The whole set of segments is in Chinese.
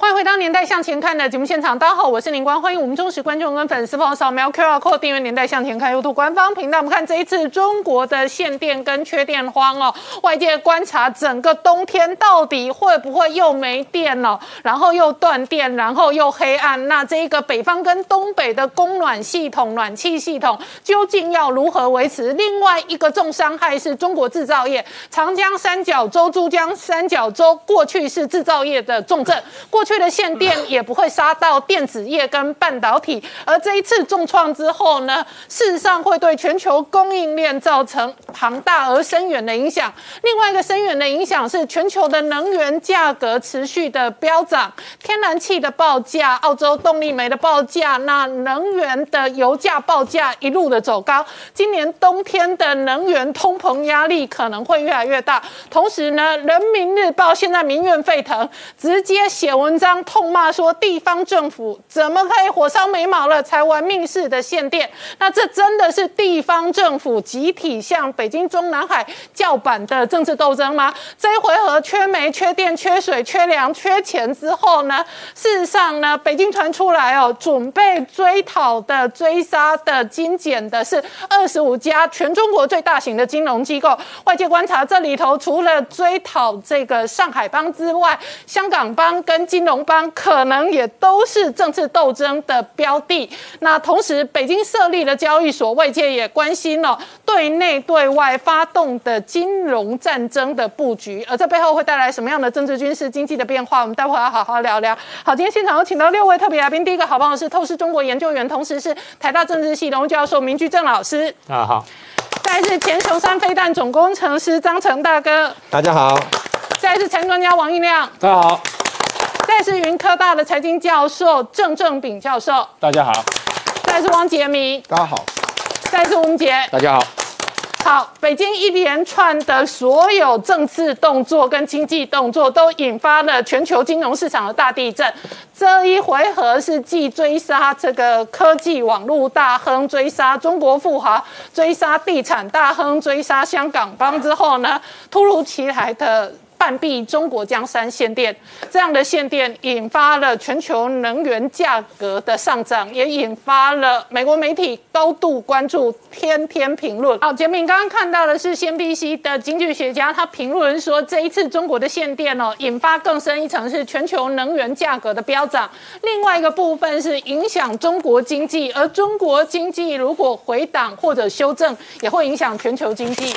欢迎回到《年代向前看》的节目现场，大家好，我是林光，欢迎我们忠实观众跟粉丝朋友扫描 QR Code 订阅《年代向前看》YouTube 官方频道。我们看这一次中国的限电跟缺电荒哦，外界观察整个冬天到底会不会又没电了，然后又断电，然后又黑暗。那这一个北方跟东北的供暖系统、暖气系统究竟要如何维持？另外一个重伤害是中国制造业，长江三角洲、珠江三角洲过去是制造业的重镇，过。去的限电也不会杀到电子业跟半导体，而这一次重创之后呢，事实上会对全球供应链造成庞大而深远的影响。另外一个深远的影响是全球的能源价格持续的飙涨，天然气的报价、澳洲动力煤的报价，那能源的油价报价一路的走高。今年冬天的能源通膨压力可能会越来越大。同时呢，《人民日报》现在民怨沸腾，直接写文。张痛骂说，地方政府怎么可以火烧眉毛了才玩命式的限电？那这真的是地方政府集体向北京中南海叫板的政治斗争吗？这一回合缺煤、缺电、缺水、缺粮、缺钱之后呢？事实上呢，北京传出来哦，准备追讨的、追杀的、精简的是二十五家全中国最大型的金融机构。外界观察，这里头除了追讨这个上海帮之外，香港帮跟金龙邦可能也都是政治斗争的标的。那同时，北京设立了交易所，外界也关心了对内对外发动的金融战争的布局。而这背后会带来什么样的政治、军事、经济的变化？我们待会要好好聊聊。好，今天现场有请到六位特别来宾。第一个好朋友是透视中国研究员，同时是台大政治系荣誉教授明居正老师。啊好。再是前雄三飞弹总工程师张成大哥。大家好。再是陈专家王一亮。大家好。再是云科大的财经教授郑正炳教授，大家好；再是汪杰明，大家好；再是吴杰，大家好。好，北京一连串的所有政治动作跟经济动作，都引发了全球金融市场的大地震。这一回合是继追杀这个科技网络大亨、追杀中国富豪、追杀地产大亨、追杀香港帮之后呢，突如其来的。半壁中国江山限电，这样的限电引发了全球能源价格的上涨，也引发了美国媒体高度关注，天天评论。好，杰明刚刚看到的是 CNBC 的经济学家，他评论说，这一次中国的限电哦，引发更深一层是全球能源价格的飙涨，另外一个部分是影响中国经济，而中国经济如果回档或者修正，也会影响全球经济。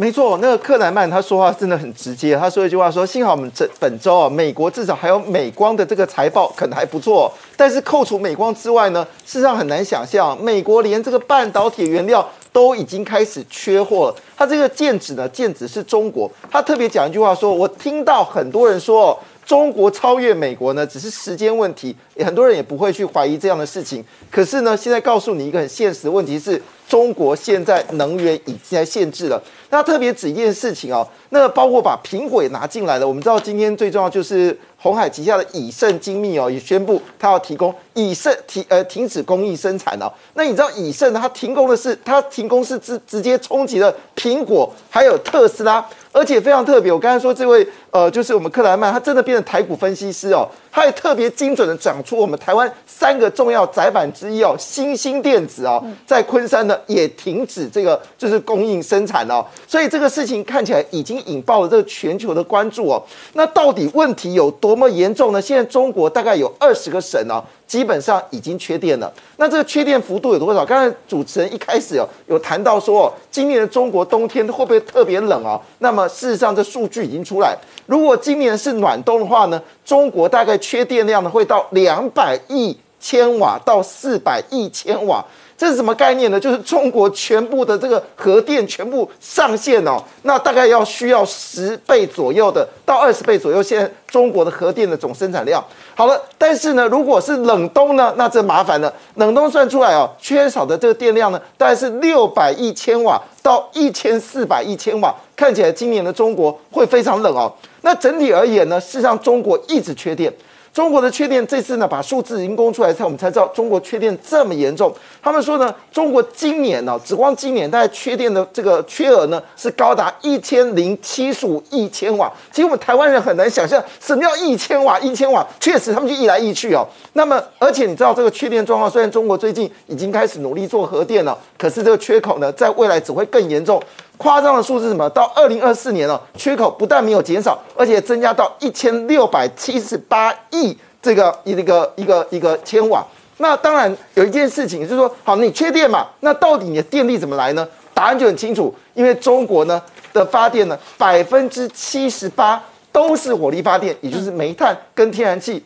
没错，那个克莱曼他说话真的很直接。他说一句话说：“幸好我们这本周啊，美国至少还有美光的这个财报可能还不错。但是扣除美光之外呢，事实上很难想象，美国连这个半导体原料都已经开始缺货了。他这个剑指呢，剑指是中国。他特别讲一句话说：我听到很多人说，中国超越美国呢，只是时间问题。很多人也不会去怀疑这样的事情。可是呢，现在告诉你一个很现实的问题是。”中国现在能源已经在限制了，那特别指一件事情哦，那包括把苹果也拿进来了。我们知道今天最重要就是红海旗下的以盛精密哦，也宣布它要提供以盛停呃停止工艺生产哦。那你知道以盛它停工的是它停工是直直接冲击了苹果还有特斯拉，而且非常特别。我刚才说这位呃就是我们克莱曼，他真的变成台股分析师哦，他也特别精准的讲出我们台湾三个重要窄板之一哦，新兴电子哦，在昆山呢。也停止这个就是供应生产哦，所以这个事情看起来已经引爆了这个全球的关注哦。那到底问题有多么严重呢？现在中国大概有二十个省呢，基本上已经缺电了。那这个缺电幅度有多少？刚才主持人一开始有有谈到说，哦今年的中国冬天会不会特别冷啊？那么事实上这数据已经出来，如果今年是暖冬的话呢，中国大概缺电量呢会到两百亿千瓦到四百亿千瓦。这是什么概念呢？就是中国全部的这个核电全部上线哦，那大概要需要十倍左右的到二十倍左右。现在中国的核电的总生产量好了，但是呢，如果是冷冬呢，那这麻烦了。冷冬算出来哦，缺少的这个电量呢，大概是六百亿千瓦到一千四百亿千瓦。看起来今年的中国会非常冷哦。那整体而言呢，事实上中国一直缺电。中国的缺电这次呢，把数字已经公出来，才我们才知道中国缺电这么严重。他们说呢，中国今年呢，只光今年大概缺电的这个缺额呢，是高达一千零七十五亿千瓦。其实我们台湾人很难想象什么叫一千瓦，一千瓦确实他们就一来一去哦。那么，而且你知道这个缺电状况，虽然中国最近已经开始努力做核电了，可是这个缺口呢，在未来只会更严重。夸张的数字是什么？到二零二四年了，缺口不但没有减少，而且增加到一千六百七十八亿这个一个一个一个千瓦。那当然有一件事情就是说，好，你缺电嘛，那到底你的电力怎么来呢？答案就很清楚，因为中国呢的发电呢，百分之七十八都是火力发电，也就是煤炭跟天然气。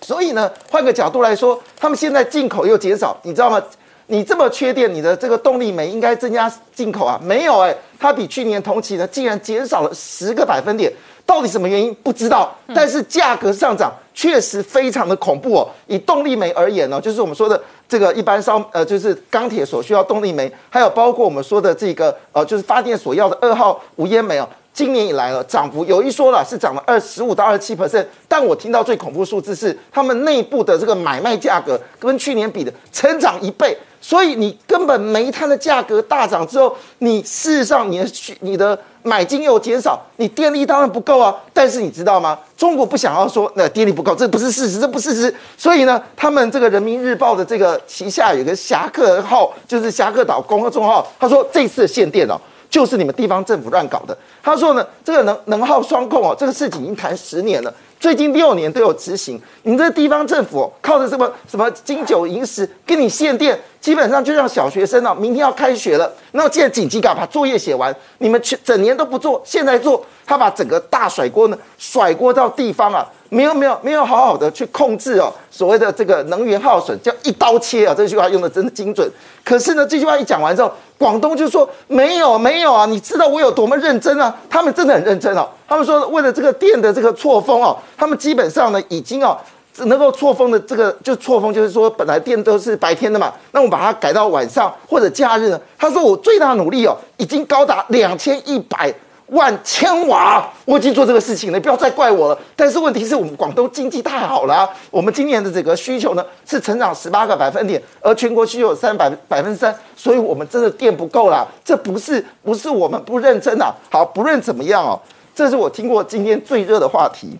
所以呢，换个角度来说，他们现在进口又减少，你知道吗？你这么缺电，你的这个动力煤应该增加进口啊？没有哎，它比去年同期呢，竟然减少了十个百分点。到底什么原因不知道，但是价格上涨确实非常的恐怖哦。以动力煤而言呢，就是我们说的这个一般烧呃，就是钢铁所需要动力煤，还有包括我们说的这个呃，就是发电所要的二号无烟煤哦。今年以来了，涨幅有一说了是涨了二十五到二十七 percent，但我听到最恐怖数字是他们内部的这个买卖价格跟去年比的成长一倍。所以你根本煤炭的价格大涨之后，你事实上你的你的买金又减少，你电力当然不够啊。但是你知道吗？中国不想要说那电力不够，这不是事实，这不是事实。所以呢，他们这个人民日报的这个旗下有个侠客号，就是侠客岛公众号，他说这次限电哦，就是你们地方政府乱搞的。他说呢，这个能能耗双控哦，这个事情已经谈十年了。最近六年都有执行，你这地方政府靠着什么什么金九银十给你限电，基本上就让小学生啊，明天要开学了，那我现在紧急赶把作业写完，你们去整年都不做，现在做，他把整个大甩锅呢甩锅到地方啊，没有没有没有好好的去控制哦，所谓的这个能源耗损叫一刀切啊，这句话用的真的精准。可是呢，这句话一讲完之后，广东就说没有没有啊，你知道我有多么认真啊？他们真的很认真哦。他们说为了这个电的这个错峰哦，他们基本上呢已经哦能够错峰的这个就错峰，就是说本来电都是白天的嘛，那我把它改到晚上或者假日呢？他说我最大努力哦，已经高达两千一百。万千瓦，我已经做这个事情了，不要再怪我了。但是问题是我们广东经济太好了，我们今年的这个需求呢是成长十八个百分点，而全国需求有三百百分之三，所以我们真的电不够了。这不是不是我们不认真啊。好，不论怎么样哦，这是我听过今天最热的话题。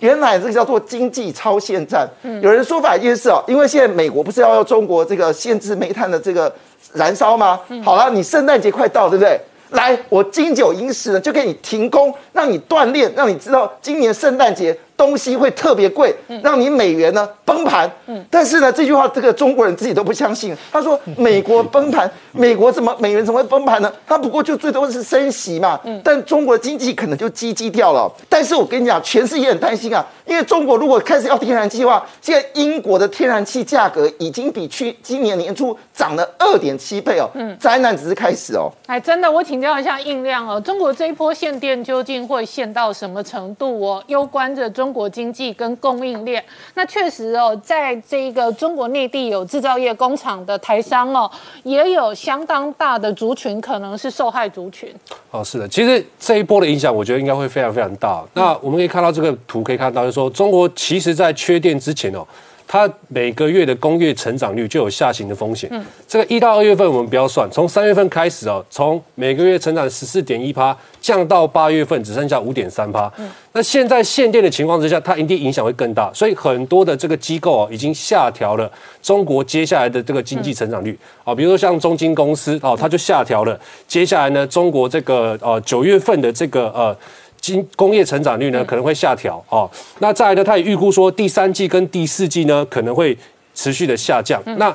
原来这个叫做经济超限战。有人说法一件事哦，因为现在美国不是要要中国这个限制煤炭的这个燃烧吗？好了，你圣诞节快到，对不对？来，我金九银十呢，就给你停工，让你锻炼，让你知道今年圣诞节。东西会特别贵，让你美元呢崩盘。嗯，但是呢，这句话这个中国人自己都不相信。他说美国崩盘，美国怎么美元怎么会崩盘呢？他不过就最多是升息嘛。嗯，但中国的经济可能就积积掉了。但是我跟你讲，全世界很担心啊，因为中国如果开始要天然气的话，现在英国的天然气价格已经比去今年年初涨了二点七倍哦。嗯，灾难只是开始哦。哎，真的，我请教一下应亮哦，中国这一波限电究竟会限到什么程度哦？攸关着中。中国经济跟供应链，那确实哦，在这个中国内地有制造业工厂的台商哦，也有相当大的族群可能是受害族群。哦，是的，其实这一波的影响，我觉得应该会非常非常大。那我们可以看到这个图，可以看到就是说，中国其实在缺电之前哦。它每个月的工业成长率就有下行的风险。嗯，这个一到二月份我们不要算，从三月份开始哦，从每个月成长十四点一趴降到八月份只剩下五点三趴。嗯，那现在限电的情况之下，它一定影响会更大，所以很多的这个机构哦已经下调了中国接下来的这个经济成长率。啊，比如说像中金公司哦，它就下调了接下来呢中国这个呃九月份的这个呃。经工业成长率呢可能会下调哦，那再来呢，他也预估说第三季跟第四季呢可能会持续的下降。那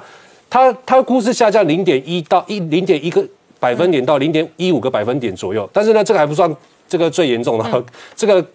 他他估是下降零点一到一零点一个百分点到零点一五个百分点左右，但是呢，这个还不算这个最严重的，这个。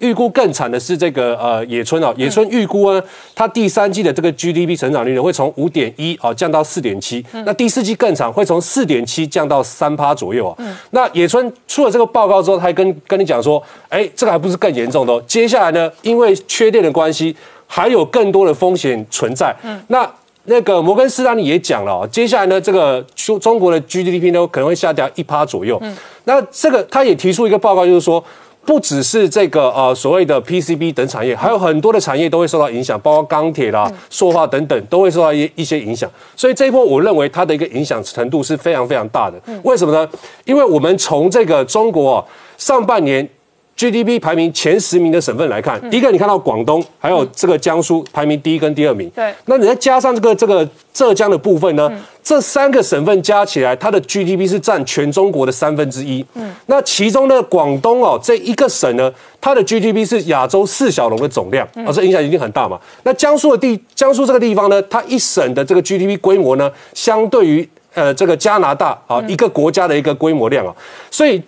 预估更惨的是这个呃野村哦，野村预估呢，它第三季的这个 GDP 成长率呢会从五点一啊降到四点七，那第四季更惨，会从四点七降到三趴左右啊。那野村出了这个报告之后，他还跟跟你讲说，哎，这个还不是更严重的哦，接下来呢，因为缺电的关系，还有更多的风险存在。嗯，那那个摩根士丹利也讲了哦，接下来呢，这个中中国的 GDP 呢可能会下调一趴左右。嗯，那这个他也提出一个报告，就是说。不只是这个呃所谓的 PCB 等产业，还有很多的产业都会受到影响，包括钢铁啦、塑化等等都会受到一一些影响。所以这一波我认为它的一个影响程度是非常非常大的。为什么呢？因为我们从这个中国、哦、上半年。GDP 排名前十名的省份来看，第一个你看到广东，还有这个江苏排名第一跟第二名。对，那你再加上这个这个浙江的部分呢，这三个省份加起来，它的 GDP 是占全中国的三分之一。嗯，那其中呢，广东哦这一个省呢，它的 GDP 是亚洲四小龙的总量，啊，这影响一定很大嘛。那江苏的地，江苏这个地方呢，它一省的这个 GDP 规模呢，相对于呃这个加拿大啊一个国家的一个规模量啊，所以。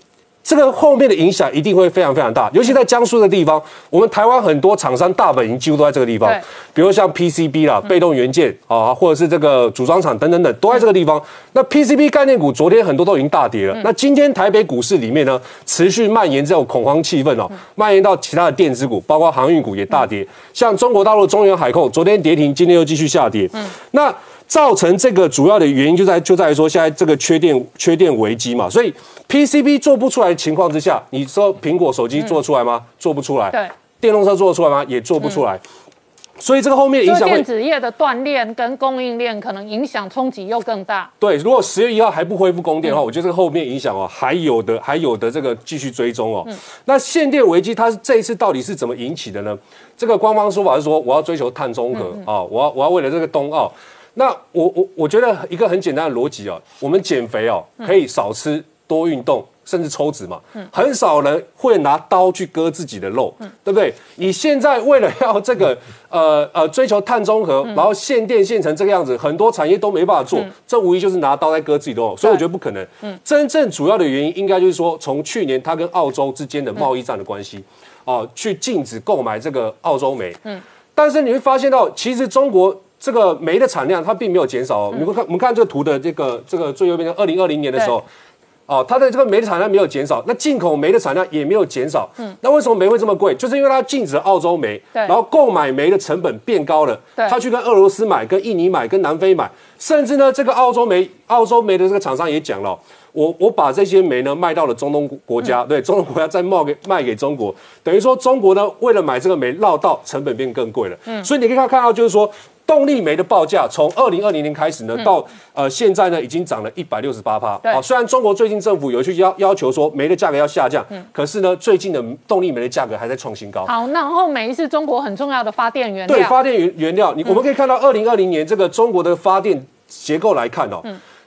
这个后面的影响一定会非常非常大，尤其在江苏的地方，我们台湾很多厂商大本营几乎都在这个地方，比如像 PCB 啦、被动元件啊，或者是这个组装厂等等等，都在这个地方。那 PCB 概念股昨天很多都已经大跌了，那今天台北股市里面呢，持续蔓延这种恐慌气氛哦，蔓延到其他的电子股，包括航运股也大跌，像中国大陆中原海控昨天跌停，今天又继续下跌。嗯，那造成这个主要的原因就在就在于说现在这个缺电缺电危机嘛，所以。PCB 做不出来的情况之下，你说苹果手机做出来吗？做不出来。对，电动车做得出来吗？也做不出来。所以这个后面影响电子业的断链跟供应链可能影响冲击又更大。对，如果十月一号还不恢复供电的话，我觉得这个后面影响哦，还有的还有的这个继续追踪哦。那限电危机它这一次到底是怎么引起的呢？这个官方说法是说我要追求碳中和啊，我要我要为了这个冬奥。那我我我觉得一个很简单的逻辑哦，我们减肥哦可以少吃。多运动，甚至抽脂嘛，嗯很少人会拿刀去割自己的肉，嗯对不对？你现在为了要这个呃呃追求碳中和，然后限电限成这个样子，很多产业都没办法做，这无疑就是拿刀在割自己的肉，所以我觉得不可能。嗯真正主要的原因应该就是说，从去年它跟澳洲之间的贸易战的关系，哦，去禁止购买这个澳洲煤。嗯，但是你会发现到，其实中国这个煤的产量它并没有减少。你们看，我们看这个图的这个这个最右边的二零二零年的时候。哦，它的这个煤的产量没有减少，那进口煤的产量也没有减少。嗯，那为什么煤会这么贵？就是因为它禁止澳洲煤，然后购买煤的成本变高了。对，他去跟俄罗斯买、跟印尼买、跟南非买，甚至呢，这个澳洲煤、澳洲煤的这个厂商也讲了，我我把这些煤呢卖到了中东国家，对，中东国家再卖给卖给中国，等于说中国呢为了买这个煤绕道，成本变更贵了。嗯，所以你可以看看到，就是说。动力煤的报价从二零二零年开始呢，到呃现在呢，已经涨了一百六十八趴。好，虽然中国最近政府有去要要求说煤的价格要下降，可是呢，最近的动力煤的价格还在创新高。好，然后煤是中国很重要的发电原料。对，发电原原料，你我们可以看到二零二零年这个中国的发电结构来看哦，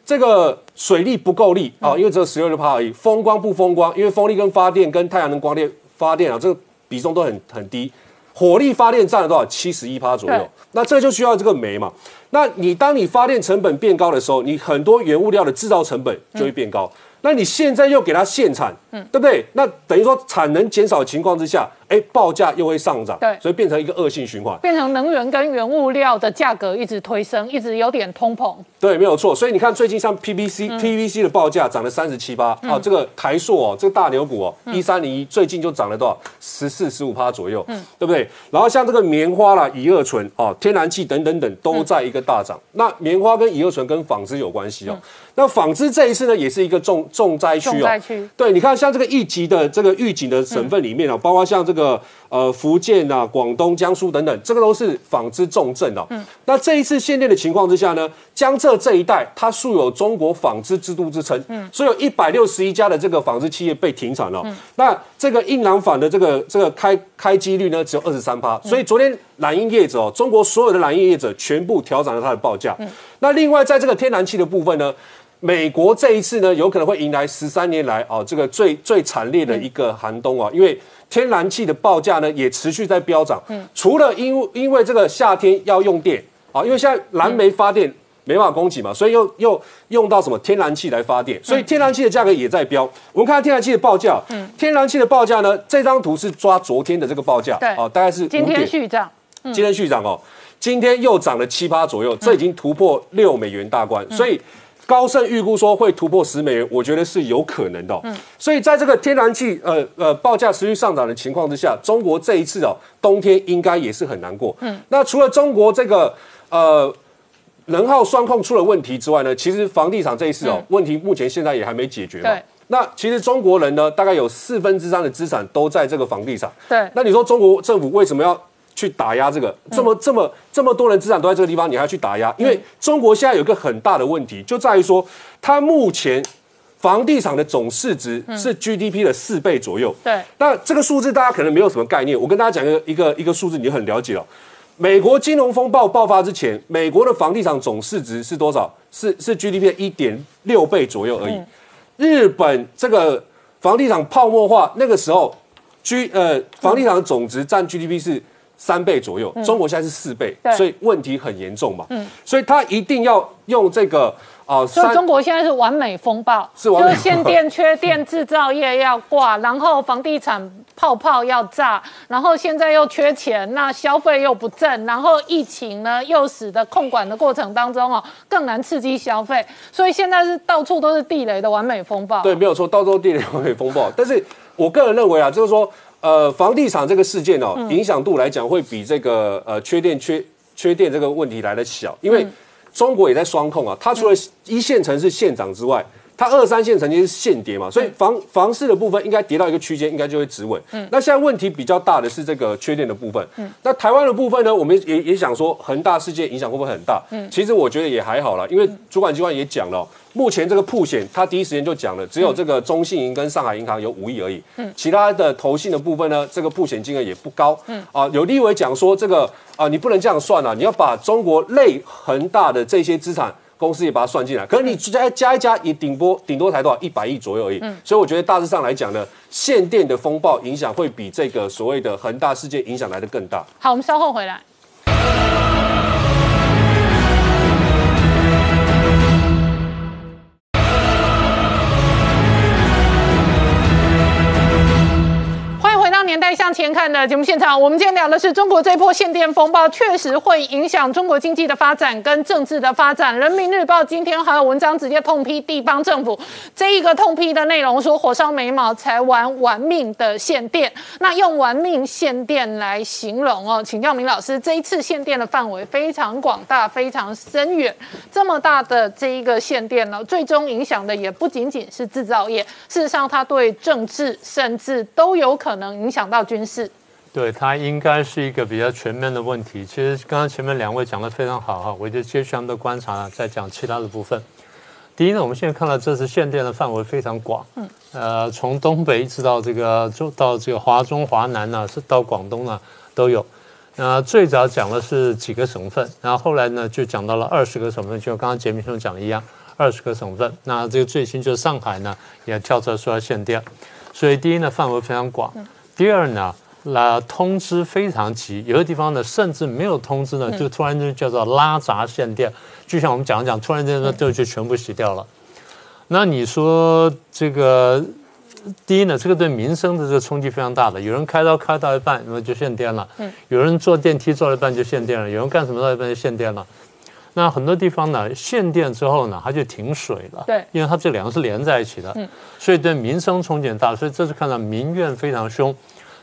这个水力不够力啊，因为只有十六趴而已。风光不风光，因为风力跟发电跟太阳能光电发电啊，这个比重都很很低。火力发电占了多少？七十一趴左右。那这就需要这个煤嘛？那你当你发电成本变高的时候，你很多原物料的制造成本就会变高。那你现在又给它限产，嗯，对不对？那等于说产能减少的情况之下，哎，报价又会上涨，对，所以变成一个恶性循环，变成能源跟原物料的价格一直推升，一直有点通膨。对，没有错。所以你看最近像 PVC、PVC 的报价涨了三十七八，啊，这个台塑哦，这个大牛股哦，一三零一最近就涨了多少？十四十五趴左右，嗯，对不对？然后像这个棉花啦、乙二醇哦、天然气等等等都在一个大涨。那棉花跟乙二醇跟纺织有关系哦。那纺织这一次呢，也是一个重重灾区哦。对，你看像这个一级的这个预警的省份里面啊，包括像这个呃福建啊、广东、江苏等等，这个都是纺织重镇哦。嗯。那这一次限电的情况之下呢，江浙这一带它素有中国纺织之都之称，嗯，所以有一百六十一家的这个纺织企业被停产了。嗯。那这个印朗纺的这个这个开开机率呢，只有二十三趴。所以昨天蓝印业者哦，中国所有的蓝印业者全部调涨了它的报价。嗯。那另外在这个天然气的部分呢？美国这一次呢，有可能会迎来十三年来哦这个最最惨烈的一个寒冬啊，因为天然气的报价呢也持续在飙涨。嗯，除了因因为这个夏天要用电啊，因为现在燃煤发电没办法供给嘛，所以又又用到什么天然气来发电，所以天然气的价格也在飙。我们看天然气的报价，嗯，天然气的报价呢，这张图是抓昨天的这个报价，对，哦，大概是今天续涨，今天续涨哦，今天又涨了七八左右，这已经突破六美元大关，所以。高盛预估说会突破十美元，我觉得是有可能的。嗯，所以在这个天然气呃呃报价持续上涨的情况之下，中国这一次哦冬天应该也是很难过。嗯，那除了中国这个呃能耗双控出了问题之外呢，其实房地产这一次哦问题目前现在也还没解决嘛。那其实中国人呢，大概有四分之三的资产都在这个房地产。对，那你说中国政府为什么要去打压这个？这么这么这么多人资产都在这个地方，你还要去打压？因为中国现在有一个很大的问题，就在于说，它目前房地产的总市值是 GDP 的四倍左右。对，那这个数字大家可能没有什么概念，我跟大家讲一个一个一个数字，你就很了解了。美国金融风暴爆发之前，美国的房地产总市值是多少？是是 GDP 的一点六倍左右而已。日本这个房地产泡沫化那个时候，G 呃房地产的总值占 GDP 是三倍左右，中国现在是四倍对，所以问题很严重嘛。嗯所以他一定要用这个啊所以中国现在是完美风暴，是完美就是限电、缺电、制造业要挂，然后房地产泡泡要炸，然后现在又缺钱，那消费又不振，然后疫情呢又使得控管的过程当中哦更难刺激消费，所以现在是到处都是地雷的完美风暴。对，没有错，到时候地雷完美风暴。但是我个人认为啊，就是说，呃，房地产这个事件哦，影响度来讲会比这个呃缺电缺缺电这个问题来的小，因为中国也在双控啊，它除了一线城市县长之外。它二三线曾经是现跌嘛，所以房房市的部分应该跌到一个区间，应该就会止稳。嗯那现在问题比较大的是这个缺电的部分。嗯那台湾的部分呢，我们也也想说，恒大事件影响会不会很大？嗯其实我觉得也还好啦，因为主管机关也讲了，目前这个铺险，他第一时间就讲了，只有这个中信银跟上海银行有五亿而已，嗯其他的投信的部分呢，这个铺险金额也不高。嗯啊，有立委讲说这个啊，你不能这样算啊，你要把中国类恒大的这些资产。公司也把它算进来，可是你加加一加，也顶多顶多才多少一百亿左右而已。所以我觉得大致上来讲呢，限电的风暴影响会比这个所谓的恒大事件影响来的更大。好，我们稍后回来。迎回到《年代向前看》的节目现场。我们今天聊的是中国这一波限电风暴，确实会影响中国经济的发展跟政治的发展。人民日报今天还有文章直接痛批地方政府，这一个痛批的内容说火烧眉毛才玩玩命的限电，那用玩命限电来形容哦，请教明老师，这一次限电的范围非常广大，非常深远，这么大的这一个限电呢，最终影响的也不仅仅是制造业，事实上它对政治甚至都有可能影响到军事。对，它应该是一个比较全面的问题。其实刚刚前面两位讲的非常好哈，我就接续他们的观察，再讲其他的部分。第一呢，我们现在看到这次限电的范围非常广，嗯，呃，从东北一直到这个中到这个华中、华南呢，是到广东呢都有。那最早讲的是几个省份，然后后来呢就讲到了二十个省份，就刚刚杰明兄讲的一样，二十个省份。那这个最新就是上海呢也跳出来说要限电，所以第一呢范围非常广，第二呢。那通知非常急，有的地方呢甚至没有通知呢，就突然间叫做拉闸限电，就像我们讲讲，突然间呢就就全部洗掉了。那你说这个第一呢，这个对民生的这个冲击非常大的，有人开刀开到一半，那么就限电了；有人坐电梯坐到一半就限电了；有人干什么到一半就限电了。那很多地方呢，限电之后呢，它就停水了。对，因为它这两个是连在一起的，嗯所以对民生冲击很大。所以这次看到民怨非常凶。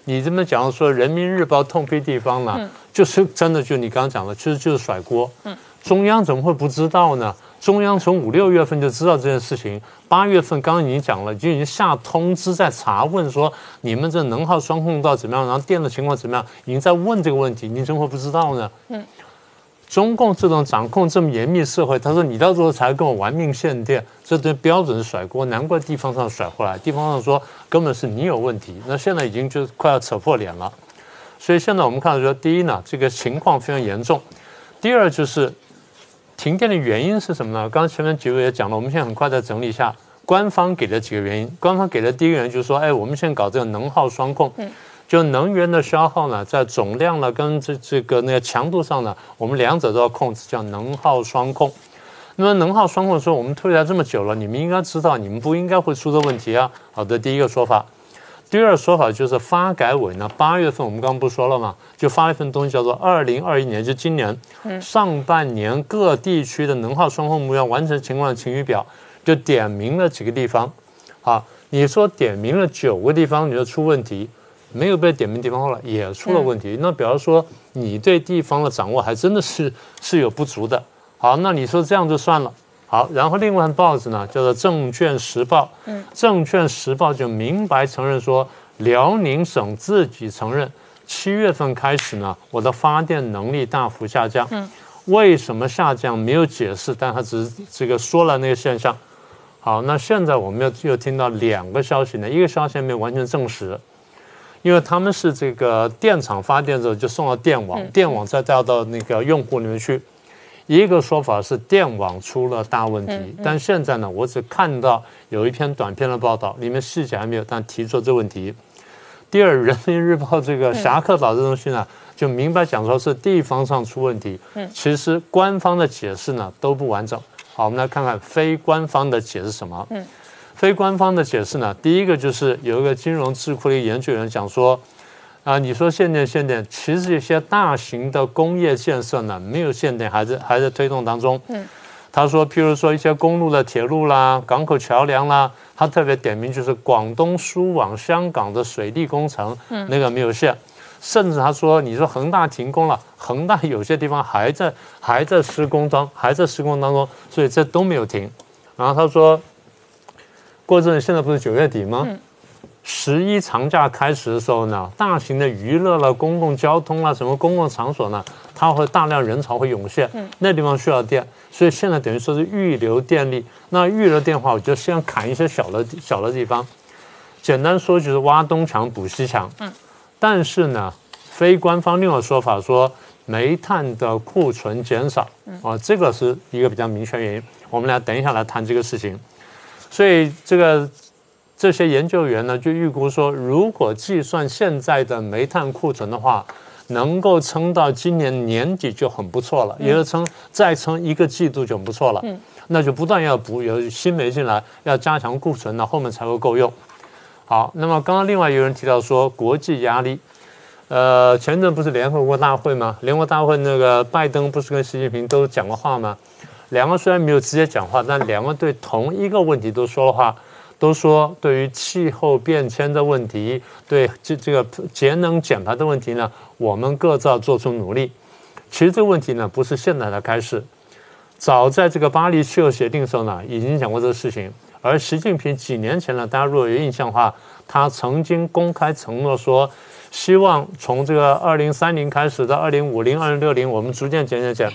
你这么讲说，《人民日报》痛批地方呢，就是真的，就你刚刚讲的，其实就是甩锅。嗯中央怎么会不知道呢？中央从五六月份就知道这件事情，八月份刚刚已经讲了，就已经下通知在查问说，你们这能耗双控到怎么样，然后电的情况怎么样，已经在问这个问题，你怎么会不知道呢？嗯。中共这种掌控这么严密社会，他说你到时候才跟我玩命限电，这对标准甩锅，难怪地方上甩回来。地方上说根本是你有问题，那现在已经就快要扯破脸了。所以现在我们看到说，第一呢，这个情况非常严重；第二就是停电的原因是什么呢？刚刚前面几位也讲了，我们现在很快再整理一下官方给的几个原因。官方给的第一个原因就是说，哎，我们现在搞这个能耗双控。就能源的消耗呢，在总量呢跟这这个那个强度上呢，我们两者都要控制，叫能耗双控。那么能耗双控说，我们推来这么久了，你们应该知道，你们不应该会出这问题啊。好的，第一个说法。第二个说法就是发改委呢，八月份我们刚刚不说了嘛？就发了一份东西，叫做二零二一年，就今年上半年各地区的能耗双控目标完成情况的晴雨表，就点名了几个地方。好，你说点名了九个地方，你就出问题。没有被点名地方后来也出了问题。那比方说，你对地方的掌握还真的是 是有不足的。好，那你说这样就算了。好，然后另外报纸呢叫做《证券时报》，嗯，《证券时报》就明白承认说，辽宁省自己承认，七月份开始呢，我的发电能力大幅下降。嗯，为什么下降没有解释，但他只是这个说了那个现象。好，那现在我们又又听到两个消息呢，一个消息没有完全证实，因为他们是这个电厂发电之后就送到电网，电网再带到那个用户里面去。一个说法是电网出了大问题，但现在呢，我只看到有一篇短篇的报道，里面细节还没有，但提出这问题。第二，《人民日报》这个侠客岛这东西呢，就明白讲说是地方上出问题，嗯其实官方的解释呢都不完整。好，我们来看看非官方的解释什么。非官方的解释呢，第一个就是有一个金融智库的研究员讲说。啊，你说限电限电，其实一些大型的工业建设呢，没有限电，还在还在推动当中。嗯，他说，譬如说一些公路的铁路啦、港口桥梁啦，他特别点名就是广东输往香港的水利工程，嗯，那个没有限。甚至他说，你说恒大停工了，恒大有些地方还在还在施工当还在施工当中，所以这都没有停。然后他说，过阵现在不是九月底吗？十一长假开始的时候呢，大型的娱乐了、公共交通啊、什么公共场所呢，它会大量人潮会涌现，那地方需要电，所以现在等于说是预留电力。那预留电话，我就先砍一些小的小的地方。简单说就是挖东墙补西墙。嗯，但是呢，非官方另外说法说煤炭的库存减少，啊，这个是一个比较明确原因。我们来等一下来谈这个事情。所以这个。这些研究员呢，就预估说，如果计算现在的煤炭库存的话，能够撑到今年年底就很不错了，也就撑再撑一个季度就很不错了。嗯，那就不断要补有新煤进来，要加强库存，那后面才会够用。好，那么刚刚另外有人提到说国际压力，呃，前阵不是联合国大会吗？联合国大会那个拜登不是跟习近平都讲过话吗？两个虽然没有直接讲话，但两个对同一个问题都说了话。都说对于气候变迁的问题，对这这个节能减排的问题呢，我们各自要做出努力。其实这个问题呢，不是现在才开始，早在这个巴黎气候协定的时候呢，已经讲过这个事情。而习近平几年前呢，大家如果有印象的话，他曾经公开承诺说，希望从这个二零三零开始到二零五零、二零六零，我们逐渐减减减。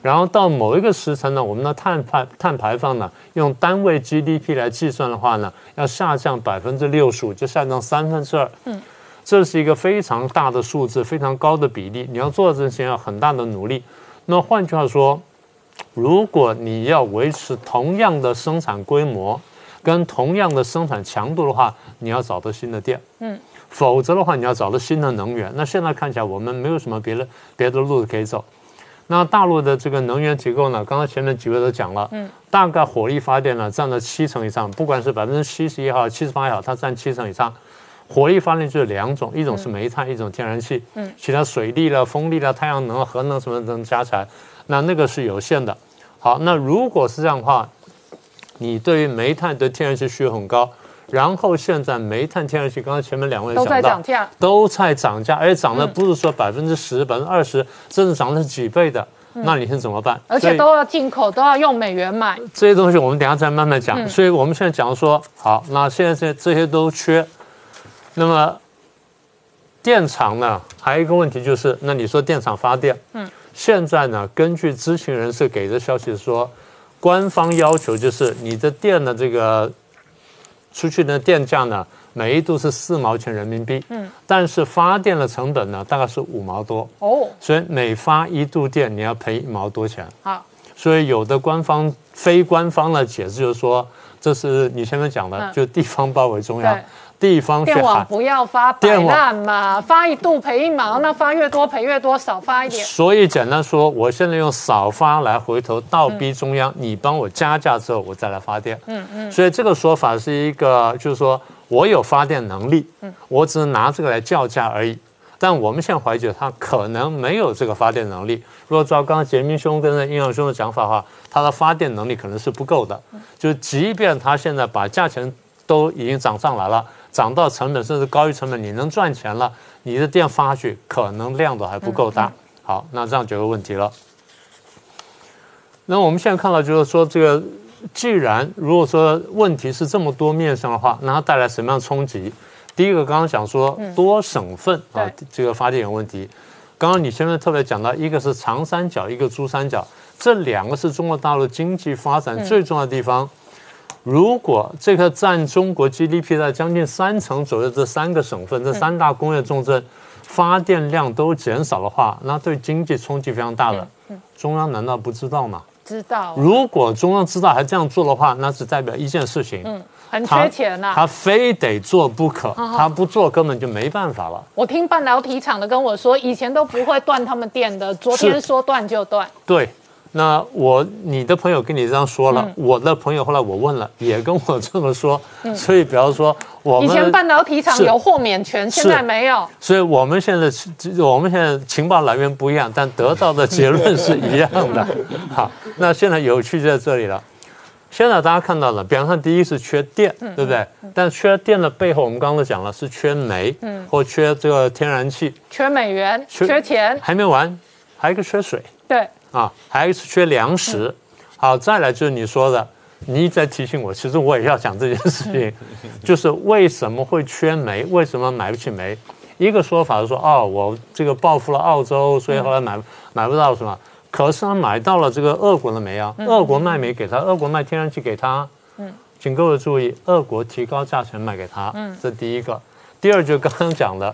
然后到某一个时辰呢，我们的碳排碳排放呢，用单位 GDP 来计算的话呢，要下降百分之六十五，就下降三分之二。嗯，这是一个非常大的数字，非常高的比例。你要做这些要很大的努力。那换句话说，如果你要维持同样的生产规模跟同样的生产强度的话，你要找到新的电。嗯，否则的话，你要找到新的能源。那现在看起来，我们没有什么别的别的路可以走。那大陆的这个能源结构呢？刚刚前面几位都讲了，嗯，大概火力发电呢占了七成以上，不管是百分之七十也好，七十八也好，它占七成以上。火力发电就是两种，一种是煤炭，一种天然气，嗯，其他水力了、风力了、太阳能、核能什么能加起来，那那个是有限的。好，那如果是这样的话，你对于煤炭对天然气需求很高。然后现在煤炭、天然气，刚才前面两位都在涨价，都在涨价，而且涨的不是说百分之十、百分之二十，甚至涨的是几倍的，那你是怎么办？而且都要进口，都要用美元买。这些东西我们等下再慢慢讲。所以我们现在讲说，好，那现在这这些都缺，那么电厂呢？还有一个问题就是，那你说电厂发电，嗯，现在呢，根据知情人士给的消息说，官方要求就是你的电的这个。出去的电价呢，每一度是四毛钱人民币，嗯，但是发电的成本呢，大概是五毛多，哦，所以每发一度电你要赔一毛多钱，好，所以有的官方、非官方的解释就是说，这是你前面讲的，就地方包围中央。地方电网不要发摆烂嘛，发一度赔一毛，那发越多赔越多，少发一点。所以简单说，我现在用少发来回头倒逼中央，你帮我加价之后，我再来发电。嗯嗯。所以这个说法是一个，就是说我有发电能力，嗯，我只能拿这个来叫价而已。但我们现在怀疑他可能没有这个发电能力。如果照刚刚杰明兄跟殷阳兄的讲法的话，他的发电能力可能是不够的。就即便他现在把价钱都已经涨上来了。涨到成本甚至高于成本，你能赚钱了，你的电发去可能量都还不够大。好，那这样就有问题了。那我们现在看到就是说，这个既然如果说问题是这么多面向的话，那它带来什么样的冲击？第一个，刚刚讲说多省份啊，这个发电有问题。刚刚你前面特别讲到，一个是长三角，一个珠三角，这两个是中国大陆经济发展最重要的地方。如果这个占中国 GDP 在将近三成左右这三个省份，这三大工业重镇，发电量都减少的话，那对经济冲击非常大的。中央难道不知道吗？知道，如果中央知道还这样做的话，那只代表一件事情，嗯很缺钱呐、他非得做不可，他不做根本就没办法了。我听半导体厂的跟我说，以前都不会断他们电的，昨天说断就断。对，那我你的朋友跟你这样说了，我的朋友后来我问了，也跟我这么说，所以比方说我们以前半导体厂有豁免权，现在没有。所以我们现在我们现在情报来源不一样，但得到的结论是一样的。好，那现在有趣就在这里了。现在大家看到了，比方说第一是缺电，对不对？但缺电的背后，我们刚刚都讲了，是缺煤，或缺这个天然气，缺美元，缺缺钱，还没完，还有一个缺水。对，啊，还是缺粮食。好，再来就是你说的，你一直在提醒我，其实我也要讲这件事情，就是为什么会缺煤，为什么买不起煤？一个说法是说，哦，我这个报复了澳洲，所以后来买、买不到什么。可是他买到了这个俄国的煤啊，俄国卖煤给他，俄国卖天然气给他。嗯，请各位注意，俄国提高价钱卖给他，嗯，这第一个。第二就是刚刚讲的，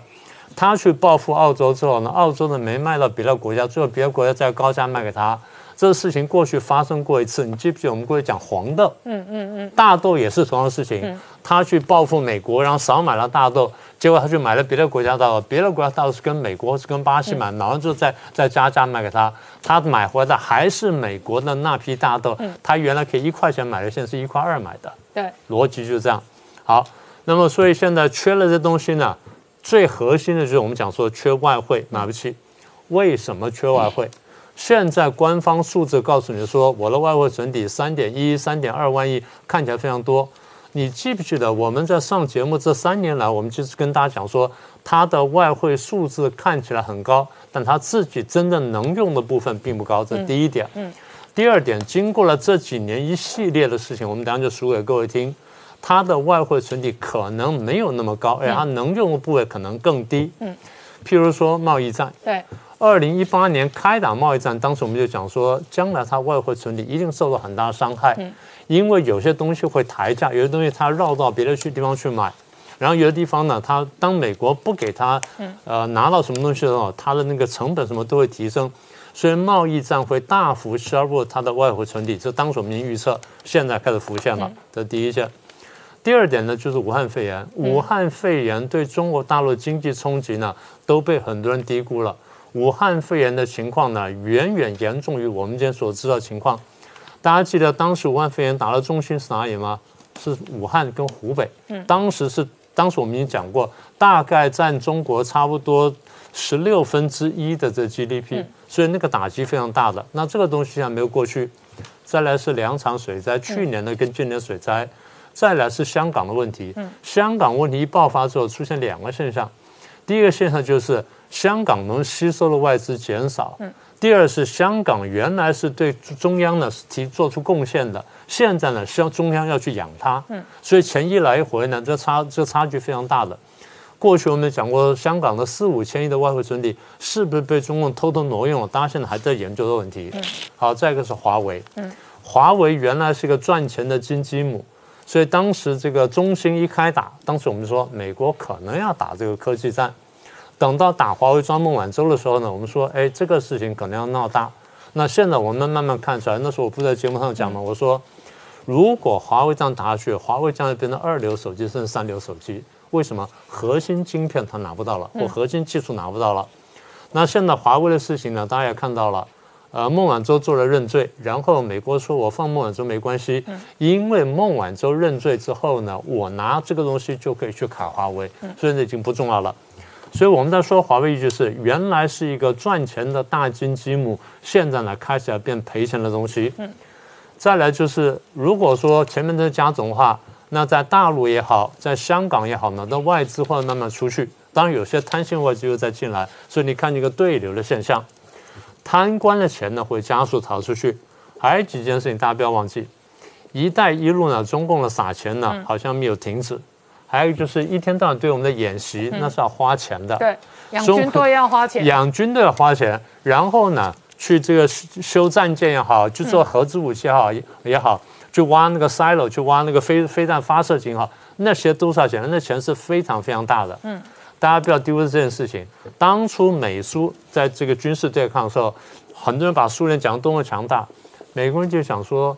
他去报复澳洲之后呢，澳洲的煤卖到别的国家，最后别的国家再高价卖给他。这个事情过去发生过一次，你记不记得我们过去讲黄豆？嗯嗯嗯，大豆也是同样的事情，他去报复美国，然后少买了大豆，结果他去买了别的国家大豆，别的国家大豆是跟美国是跟巴西买，买完之后再再加价卖给他，他买回来的还是美国的那批大豆，他原来可以一块钱买的，现在是一块二买的。对，逻辑就是这样。好，那么所以现在缺了这东西呢，最核心的就是我们讲说缺外汇，买不起。为什么缺外汇？现在官方数字告诉你说，我的外汇存底三点一、三点二万亿，看起来非常多。你记不记得我们在上节目这三年来，我们就是跟大家讲说，它的外汇数字看起来很高，但它自己真正能用的部分并不高，这第一点。第二点，经过了这几年一系列的事情，我们等下就数给各位听，它的外汇存底可能没有那么高，而它能用的部位可能更低。嗯，譬如说贸易战，对，二零一八年开打贸易战，当时我们就讲说，将来它外汇存底一定受到很大的伤害，因为有些东西会抬价，有些东西它绕到别的去地方去买，然后有的地方呢，它当美国不给它，呃，拿到什么东西的时候，它的那个成本什么都会提升，所以贸易战会大幅削弱它的外汇存底，这当时我们已经预测，现在开始浮现了，这是第一件。第二点呢，就是武汉肺炎。武汉肺炎对中国大陆经济冲击呢，都被很多人低估了。武汉肺炎的情况呢，远远严重于我们今天所知道的情况。大家记得当时武汉肺炎打的中心是哪里吗？是武汉跟湖北。当时是当时我们已经讲过，大概占中国差不多十六分之一的这 GDP，、所以那个打击非常大的。那这个东西还没有过去。再来是两场水灾，去年的跟今年水灾。再来是香港的问题，香港问题一爆发之后，出现两个现象。第一个现象就是香港能吸收的外资减少，第二是香港原来是对中央呢是提做出贡献的，现在呢需要中央要去养它，所以钱一来一回呢，这差这差距非常大的。过去我们讲过，香港的四五千亿的外汇存底是不是被中共偷偷挪用了？大家现在还在研究的问题。好，再一个是华为，华为原来是一个赚钱的金鸡母，所以当时这个中兴一开打，当时我们说美国可能要打这个科技战。等到打华为抓孟晚舟的时候呢，我们说，哎，这个事情可能要闹大。那现在我们慢慢看出来，那时候我不是在节目上讲吗？我说，如果华为这样打下去，华为将来变成二流手机甚至三流手机。为什么？核心晶片它拿不到了，或核心技术拿不到了。那现在华为的事情呢，大家也看到了。呃，孟晚舟做了认罪，然后美国说我放孟晚舟没关系，因为孟晚舟认罪之后呢，我拿这个东西就可以去卡华为，所以这已经不重要了。所以我们在说华为就是原来是一个赚钱的大金鸡母，现在呢开始要变赔钱的东西。再来就是如果说前面的加总的话，那在大陆也好，在香港也好呢，那外资会慢慢出去，当然有些贪心外资又再进来，所以你看一个对流的现象，贪官的钱呢会加速逃出去。还有几件事情大家不要忘记，“一带一路”呢，中共的撒钱呢好像没有停止，还有就是一天到晚对我们的演习，那是要花钱的。对，养军队要花钱，养军队要花钱，然后呢，去这个修战舰也好，去做核子武器也好也好，去挖那个 silo，去挖那个飞飞弹发射井也好，那些都是要钱，那钱是非常非常大的。嗯。大家不要丢了这件事情。当初美苏在这个军事对抗的时候，很多人把苏联讲得多么强大，美国人就想说，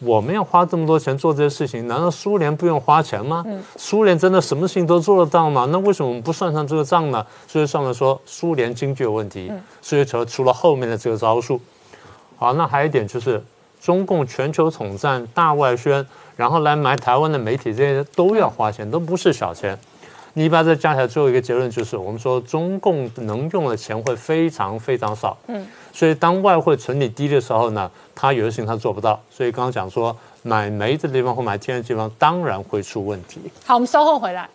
我们要花这么多钱做这些事情，难道苏联不用花钱吗？苏联真的什么事情都做得到吗？那为什么我们不算上这个账呢？所以上面说苏联经济有问题，所以才出了后面的这个招数。好，那还有一点就是中共全球统战、大外宣，然后来买台湾的媒体，这些都要花钱，都不是小钱。你把这加起来，最后一个结论就是，我们说中共能用的钱会非常非常少。嗯，所以当外汇存底低的时候呢，他有的事情他做不到。所以刚刚讲说，买煤的地方或买天然气地方，当然会出问题。好，我们稍后回来。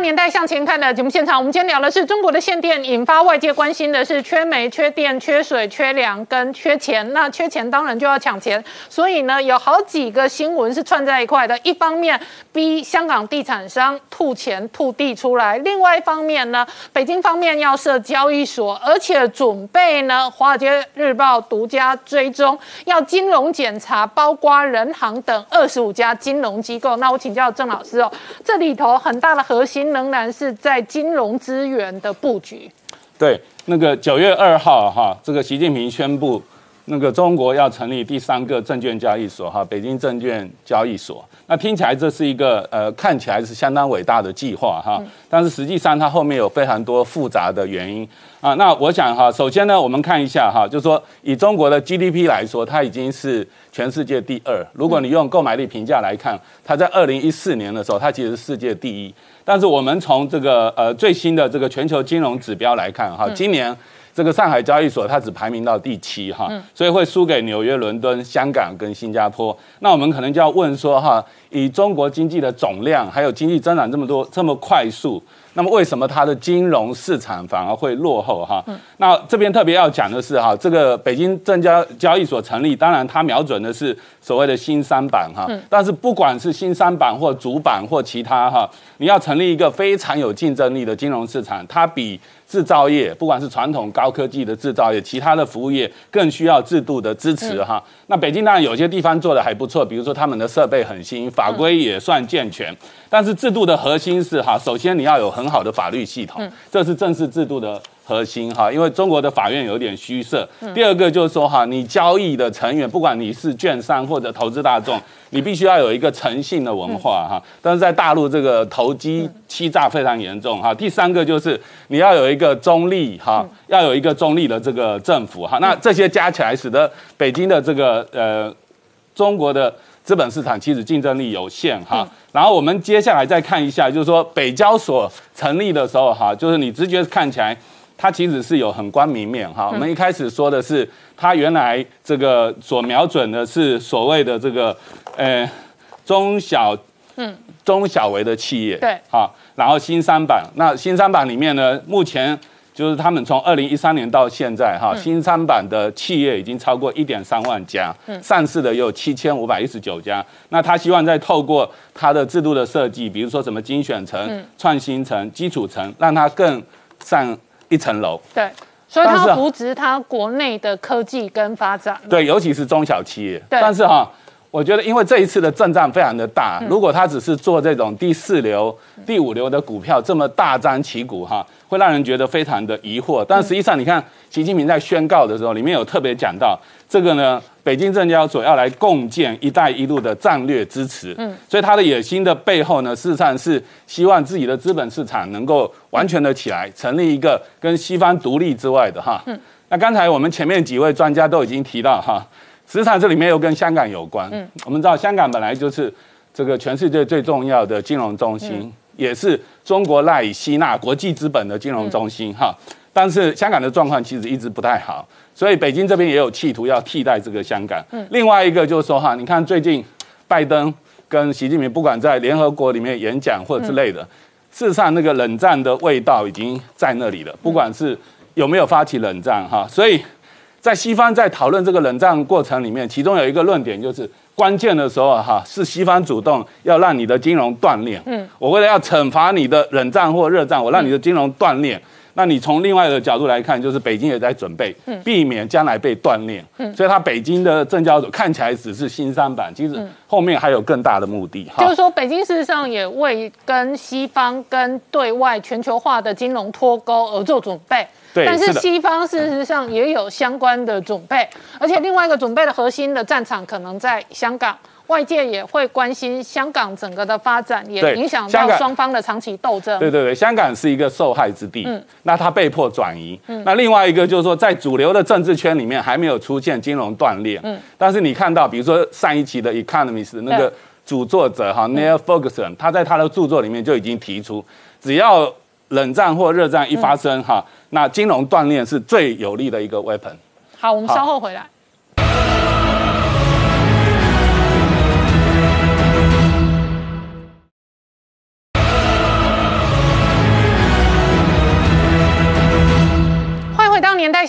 年代向前看的节目现场，我们今天聊的是中国的限电，引发外界关心的是缺煤、缺电、缺水、缺粮跟缺钱。那缺钱当然就要抢钱，所以呢，有好几个新闻是串在一块的。一方面逼香港地产商吐钱吐地出来，另外一方面呢，北京方面要设交易所，而且准备呢，华尔街日报独家追踪，要金融检查，包括人行等二十五家金融机构。那我请教郑老师哦，这里头很大的核心。仍然是在金融资源的布局。对，那个九月二号哈，这个习近平宣布，那个中国要成立第三个证券交易所哈，北京证券交易所。那听起来这是一个呃，看起来是相当伟大的计划哈，但是实际上它后面有非常多复杂的原因啊。那我想哈，首先呢，我们看一下哈，就是说以中国的 GDP 来说，它已经是全世界第二。如果你用购买力评价来看，它在二零一四年的时候，它其实是世界第一。但是我们从这个呃最新的这个全球金融指标来看哈，今年。这个上海交易所它只排名到第七哈，所以会输给纽约、伦敦、香港跟新加坡。那我们可能就要问说哈，以中国经济的总量还有经济增长这么多这么快速，那么为什么它的金融市场反而会落后哈？那这边特别要讲的是哈，这个北京证交交易所成立，当然它瞄准的是所谓的新三板哈，但是不管是新三板或主板或其他哈，你要成立一个非常有竞争力的金融市场，它比。制造业，不管是传统高科技的制造业，其他的服务业，更需要制度的支持哈。那北京当然有些地方做的还不错，比如说他们的设备很新，法规也算健全。但是制度的核心是哈，首先你要有很好的法律系统，这是正式制度的。核心哈，因为中国的法院有点虚设。第二个就是说哈，你交易的成员，不管你是券商或者投资大众，你必须要有一个诚信的文化哈。但是在大陆这个投机欺诈非常严重哈。第三个就是你要有一个中立哈，要有一个中立的这个政府哈。那这些加起来，使得北京的这个呃中国的资本市场其实竞争力有限哈。然后我们接下来再看一下，就是说北交所成立的时候哈，就是你直觉看起来。它其实是有很光明面哈。我们一开始说的是，它原来这个所瞄准的是所谓的这个，呃，中小，嗯，中小微的企业。对。好，然后新三板，那新三板里面呢，目前就是他们从二零一三年到现在哈，新三板的企业已经超过一点三万家，上市的有七千五百一十九家。那他希望再透过它的制度的设计，比如说什么精选层、创新层、基础层，让它更上。一层楼，对，所以它扶植它国内的科技跟发展，对，尤其是中小企业。但是哈，我觉得因为这一次的阵仗非常的大，如果他只是做这种第四流、第五流的股票，这么大张旗鼓哈，会让人觉得非常的疑惑。但实际上，你看习近平在宣告的时候，里面有特别讲到这个呢。北京证交所要来共建“一带一路”的战略支持，嗯，所以他的野心的背后呢，事实上是希望自己的资本市场能够完全的起来，成立一个跟西方独立之外的哈。嗯，那刚才我们前面几位专家都已经提到哈，实际上这里面又跟香港有关。嗯，我们知道香港本来就是这个全世界最重要的金融中心，也是中国赖以吸纳国际资本的金融中心哈。但是香港的状况其实一直不太好。所以北京这边也有企图要替代这个香港。嗯，另外一个就是说哈，你看最近拜登跟习近平不管在联合国里面演讲或者之类的，事实上那个冷战的味道已经在那里了，不管是有没有发起冷战哈，所以在西方在讨论这个冷战过程里面，其中有一个论点就是关键的时候哈，是西方主动要让你的金融断裂，嗯，我为了要惩罚你的冷战或热战，我让你的金融断裂。那你从另外的角度来看，就是北京也在准备，避免将来被断裂。所以它北京的证交所看起来只是新三板，其实后面还有更大的目的。就是说，北京事实上也为跟西方、跟对外全球化的金融脱钩而做准备。对，但是西方事实上也有相关的准备，而且另外一个准备的核心的战场可能在香港。外界也会关心香港整个的发展，也影响到双方的长期斗争。对对对，香港是一个受害之地，嗯，那它被迫转移。嗯，那另外一个就是说，在主流的政治圈里面还没有出现金融断裂。嗯，但是你看到，比如说上一期的《Economist》那个主作者哈 Neil Ferguson，他在他的著作里面就已经提出，只要冷战或热战一发生哈，那金融断裂是最有利的一个 weapon。好，我们稍后回来。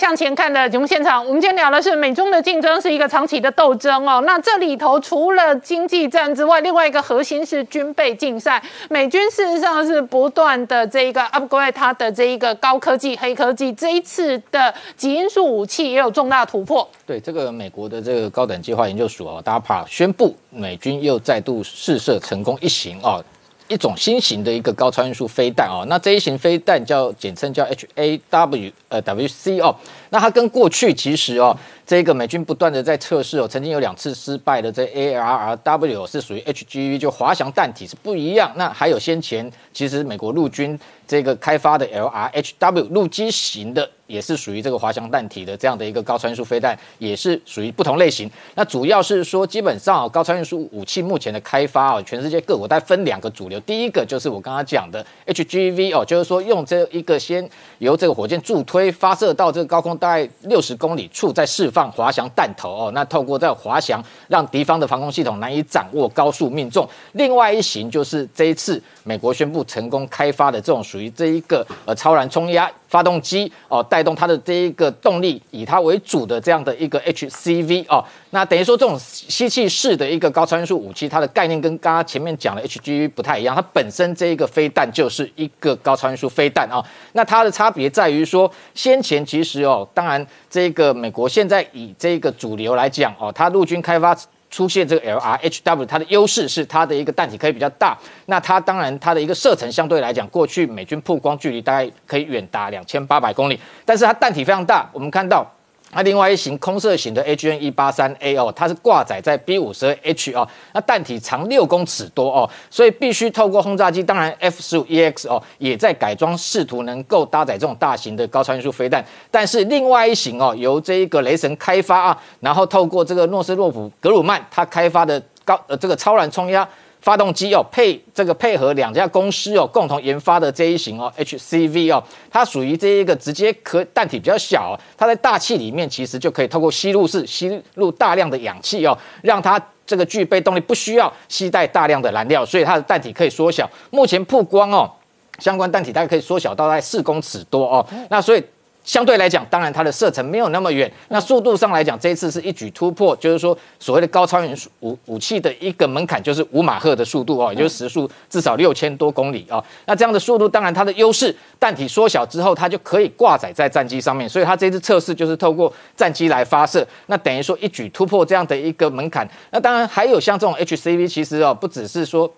向前看的节目现场，我们今天聊的是美中的竞争是一个长期的斗争哦。那这里头除了经济战之外，另外一个核心是军备竞赛。美军事实上是不断的这一个 upgrade 它的这一个高科技、黑科技。这一次的基因素武器也有重大突破。对，这个美国的这个高等计划研究所哦，DARPA 宣布美军又再度试射成功一型哦。一种新型的一个高超音速飞弹哦，那这一型飞弹叫简称叫 H A W 呃 W C 哦，那它跟过去其实哦，这个美军不断的在测试哦，曾经有两次失败的这 A R R W 是属于 H G V 就滑翔弹体是不一样，那还有先前其实美国陆军这个开发的 L R H W 陆基型的。也是属于这个滑翔弹体的这样的一个高超音速飞弹，也是属于不同类型。那主要是说，基本上哦高超音速武器目前的开发啊，全世界各国在分两个主流。第一个就是我刚刚讲的 HGV 哦，就是说用这一个先由这个火箭助推发射到这个高空大概六十公里处，在释放滑翔弹头哦。那透过这滑翔，让敌方的防空系统难以掌握，高速命中。另外一型就是这一次美国宣布成功开发的这种属于这一个呃超燃冲压。发动机哦，带动它的这一个动力，以它为主的这样的一个 HCV 哦，那等于说这种吸气式的一个高超音速武器，它的概念跟刚刚前面讲的 HGV 不太一样，它本身这一个飞弹就是一个高超音速飞弹哦，那它的差别在于说，先前其实哦，当然这个美国现在以这个主流来讲哦，它陆军开发。出现这个 L R H W，它的优势是它的一个弹体可以比较大，那它当然它的一个射程相对来讲，过去美军曝光距离大概可以远达两千八百公里，但是它弹体非常大，我们看到。那另外一型空射型的 A G N 一八三 A 哦，它是挂载在 B 五十二 H 哦，那弹体长六公尺多哦，所以必须透过轰炸机，当然 F 十五 E X 哦也在改装，试图能够搭载这种大型的高超音速飞弹。但是另外一型哦，由这一个雷神开发啊，然后透过这个诺斯洛普格鲁曼他开发的高呃这个超燃冲压。发动机哦，配这个配合两家公司哦，共同研发的这一型哦，HCV 哦，它属于这一个直接可弹体比较小，它在大气里面其实就可以透过吸入式吸入大量的氧气哦，让它这个具备动力，不需要携带大量的燃料，所以它的弹体可以缩小。目前曝光哦，相关弹体大概可以缩小到在四公尺多哦，那所以。相对来讲，当然它的射程没有那么远。那速度上来讲，这一次是一举突破，就是说所谓的高超音速武武器的一个门槛，就是五马赫的速度哦，也就是时速至少六千多公里哦。那这样的速度，当然它的优势，弹体缩小之后，它就可以挂载在战机上面。所以它这次测试就是透过战机来发射，那等于说一举突破这样的一个门槛。那当然还有像这种 HCV，其实哦，不只是说。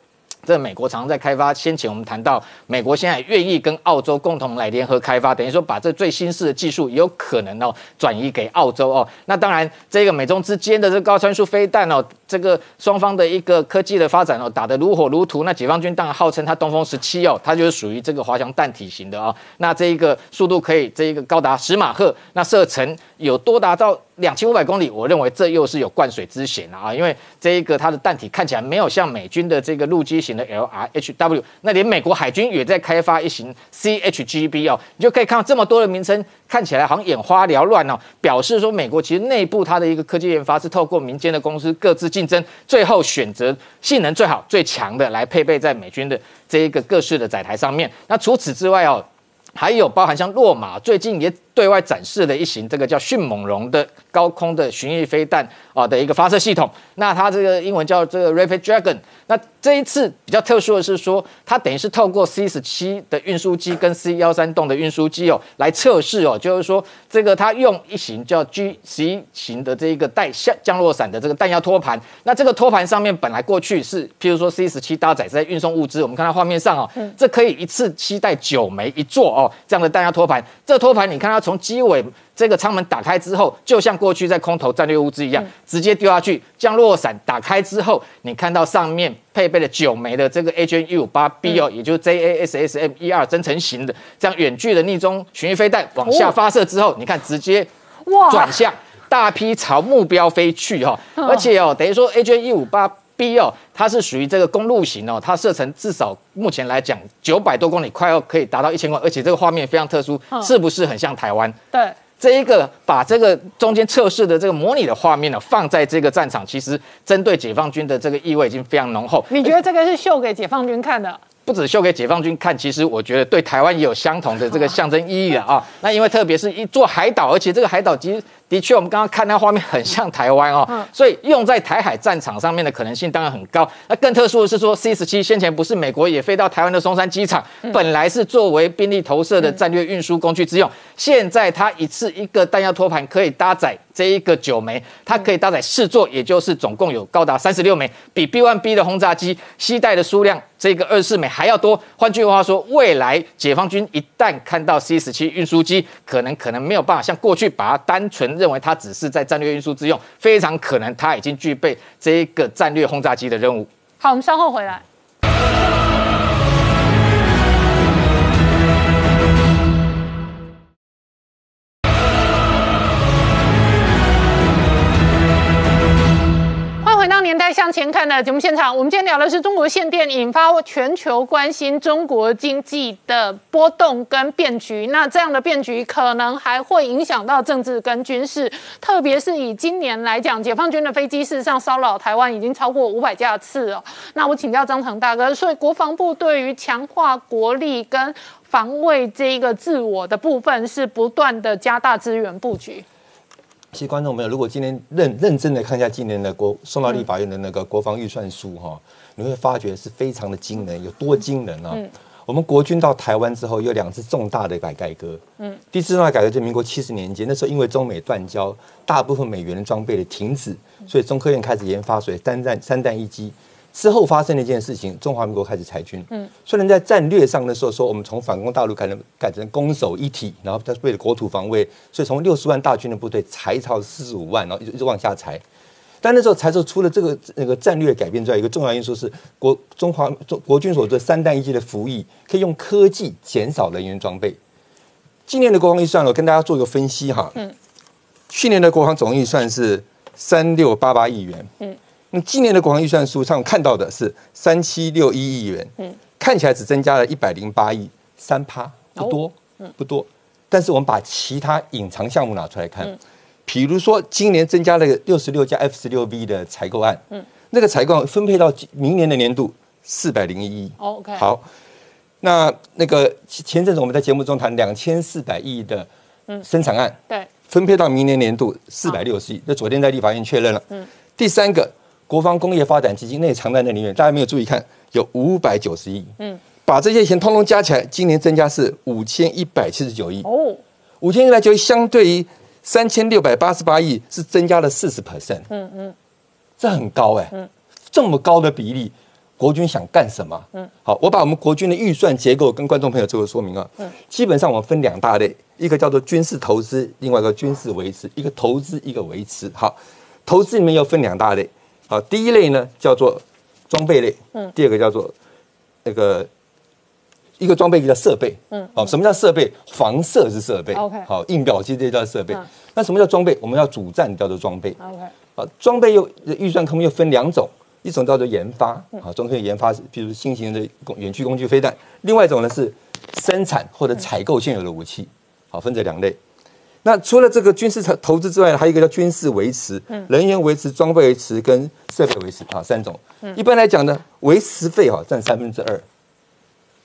这美国常常在开发，先前我们谈到，美国现在愿意跟澳洲共同来联合开发，等于说把这最新式的技术有可能哦转移给澳洲哦。那当然，这个美中之间的这高参数飞弹哦，这个双方的一个科技的发展哦，打得如火如荼。那解放军当然号称它东风十七哦，它就是属于这个滑翔弹体型的哦。那这一个速度可以这一个高达十马赫，那射程有多达到。两千五百公里，我认为这又是有灌水之嫌了啊，因为这一个它的弹体看起来没有像美军的这个陆基型的 LRHW，那连美国海军也在开发一型 CHGB 哦，你就可以看到这么多的名称，看起来好像眼花缭乱哦，表示说美国其实内部它的一个科技研发是透过民间的公司各自竞争，最后选择性能最好最强的来配备在美军的这一个各式的载台上面。那除此之外哦。还有包含像洛马最近也对外展示了一型这个叫迅猛龙的高空的巡弋飞弹啊的一个发射系统，那它这个英文叫这个 Rapid Dragon。那这一次比较特殊的是说，它等于是透过 C 十七的运输机跟 C 幺三栋的运输机哦来测试哦，就是说这个它用一型叫 G 十一型的这一个带降降落伞的这个弹药托盘。那这个托盘上面本来过去是，譬如说 C 十七搭载在运送物资，我们看到画面上哦，这可以一次期待九枚一座哦这样的弹药托盘。这托盘你看它从机尾。这个舱门打开之后，就像过去在空投战略物资一样，直接丢下去。降落伞打开之后，你看到上面配备了九枚的这个 HN 五八 B 哦，也就是 JASSM 一二增程型的这样远距的逆中巡弋飞弹往下发射之后，你看直接哇转向，大批朝目标飞去哈。而且哦，等于说 HN 五八 B 哦，它是属于这个公路型哦，它射程至少目前来讲九百多公里，快要可以达到一千公里，而且这个画面非常特殊，是不是很像台湾？对。这一个把这个中间测试的这个模拟的画面呢，放在这个战场，其实针对解放军的这个意味已经非常浓厚。你觉得这个是秀给解放军看的？不止秀给解放军看，其实我觉得对台湾也有相同的这个象征意义的啊。那因为特别是一座海岛，而且这个海岛其实。的确，我们刚刚看那画面很像台湾哦，所以用在台海战场上面的可能性当然很高。那更特殊的是说，C 十七先前不是美国也飞到台湾的松山机场，本来是作为兵力投射的战略运输工具之用，现在它一次一个弹药托盘可以搭载这一个九枚，它可以搭载四座，也就是总共有高达三十六枚，比 B one B 的轰炸机携带的数量这个二十四枚还要多。换句话说，未来解放军一旦看到 C 十七运输机，可能可能没有办法像过去把它单纯。认为它只是在战略运输之用，非常可能它已经具备这一个战略轰炸机的任务。好，我们稍后回来。年代向前看的节目现场，我们今天聊的是中国限电引发全球关心中国经济的波动跟变局。那这样的变局可能还会影响到政治跟军事，特别是以今年来讲，解放军的飞机事实上骚扰台湾已经超过五百架次哦。那我请教张成大哥，所以国防部对于强化国力跟防卫这一个自我的部分，是不断的加大资源布局。其实观众朋友，如果今天认认真的看一下今年的国送到立法院的那个国防预算书哈，你会发觉是非常的惊人，有多惊人啊！我们国军到台湾之后有两次重大的改改革，嗯，第一次重大改革就民国七十年间，那时候因为中美断交，大部分美元的装备的停止，所以中科院开始研发所以三弹三弹一机。之后发生了一件事情，中华民国开始裁军。嗯，虽然在战略上的时候说，我们从反攻大陆改成改成攻守一体，然后他为了国土防卫，所以从六十万大军的部队裁到四十五万，然后一直一直往下裁。但那时候裁出除了这个那个战略改变之外，一个重要因素是国中华中国军所做三弹一机的服役，可以用科技减少人员装备。今年的国防预算，我跟大家做一个分析哈。嗯，去年的国防总预算是三六八八亿元。嗯。那今年的国防预算书上看到的是三七六一亿元，嗯，看起来只增加了一百零八亿，三趴不多，嗯，不多。但是我们把其他隐藏项目拿出来看，比如说今年增加了六十六架 F 十六 V 的采购案，嗯，那个采购分配到明年的年度四百零一亿，OK。好，那那个前阵子我们在节目中谈两千四百亿的生产案，对，分配到明年年度四百六十亿，那昨天在立法院确认了，嗯，第三个。国防工业发展基金内藏在那里面，大家没有注意看，有五百九十亿。嗯，把这些钱通通加起来，今年增加是五千一百七十九亿。哦，五千一百九相对于三千六百八十八亿，是增加了四十 percent。嗯嗯，这很高哎。嗯，这么高的比例，国军想干什么？嗯，好，我把我们国军的预算结构跟观众朋友做个说明啊。嗯，基本上我们分两大类，一个叫做军事投资，另外一个军事维持，一个投资，一个维持。好，投资里面又分两大类。好，第一类呢叫做装备类，嗯，第二个叫做那个一个装备，一个叫设备。嗯，好，什么叫设备？防射是设备。OK 好，印表机这些叫设备嗯。那什么叫装备？我们要主战叫做装备。OK，啊，装备又预算科目又分两种，一种叫做研发，啊，装备研发是，比如新型的工远距工具飞弹；另外一种呢是生产或者采购现有的武器，好，分这两类。那除了这个军事投投资之外，还有一个叫军事维持、人员维持、装备维持跟设备维持啊三种。一般来讲呢，维持费哈占三分之二，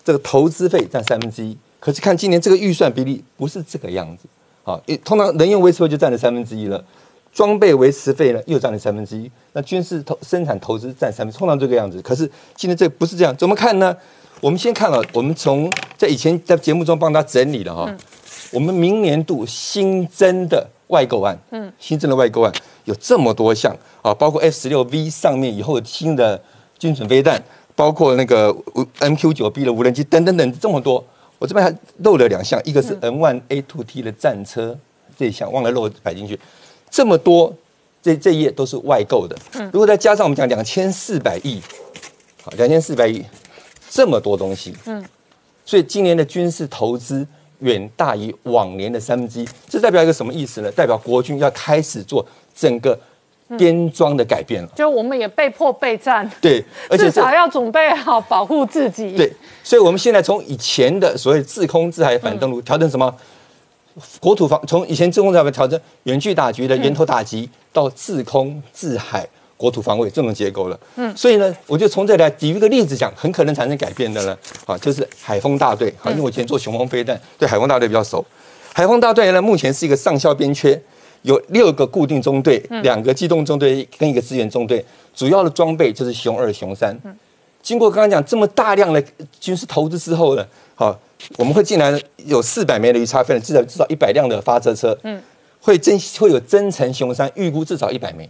这个投资费占三分之一。可是看今年这个预算比例不是这个样子，啊，一通常人员维持费就占了三分之一了。装备维持费呢又占了三分之一，那军事投生产投资占三分，通常这个样子。可是今天这不是这样，怎么看呢？我们先看了，我们从在以前在节目中帮他整理了哈，我们明年度新增的外购案，嗯，新增的外购案有这么多项啊，包括 F 十六 V 上面以后新的军准飞弹，包括那个 MQ 九 B 的无人机等等等这么多，我这边还漏了两项，一个是 N 1 A two T 的战车这一项忘了漏摆进去，这么多，这这一页都是外购的。嗯。如果再加上我们讲两千四百亿，好，两千四百亿，这么多东西，嗯，所以今年的军事投资远大于往年的三分之一，这代表一个什么意思呢？代表国军要开始做整个编装的改变了。就我们也被迫备战，对，而且至少要准备好保护自己。对，所以我们现在从以前的所谓自空自海反登陆，调整什么？国土防从以前自空自海调整远距打击的源头打击，到自空自海国土防卫这种结构了。嗯，所以呢，我就从这里来举一个例子讲，很可能产生改变的呢，啊，就是海风大队。好，因为我以前做雄风飞弹，对海风大队比较熟。海风大队呢，目前是一个上校编缺，有六个固定中队，两个机动中队跟一个支援中队，主要的装备就是熊二、熊三。经过刚刚讲这么大量的军事投资之后呢，好，我们会进来有四百枚的鱼叉飞弹，至少至少一百辆的发射车，嗯，会增会有增程熊三，预估至少一百枚，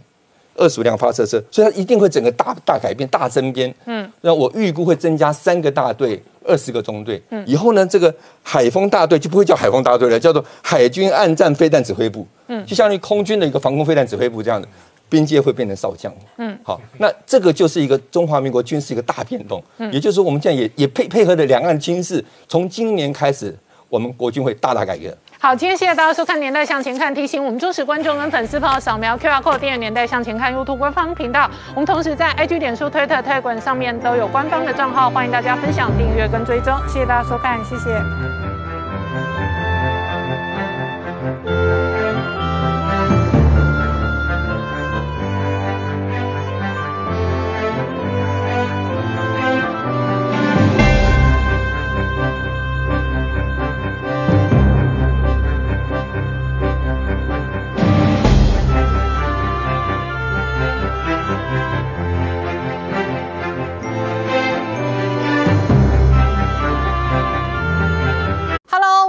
二十五辆发射车，所以它一定会整个大大改变、大增编，嗯，那我预估会增加三个大队。二十个中队，嗯，以后呢，这个海风大队就不会叫海风大队了，叫做海军岸战飞弹指挥部，嗯，就相当于空军的一个防空飞弹指挥部这样的，边界会变成少将，嗯，好，那这个就是一个中华民国军事一个大变动，嗯，也就是说我们现在也也配配合的两岸军事，从今年开始，我们国军会大大改革。好，今天谢谢大家收看《年代向前看》，提醒我们忠实观众跟粉丝朋友扫描 QR code 订阅《年代向前看》YouTube 官方频道。我们同时在 IG、脸书、推特、推滚上面都有官方的账号，欢迎大家分享、订阅跟追踪。谢谢大家收看，谢谢。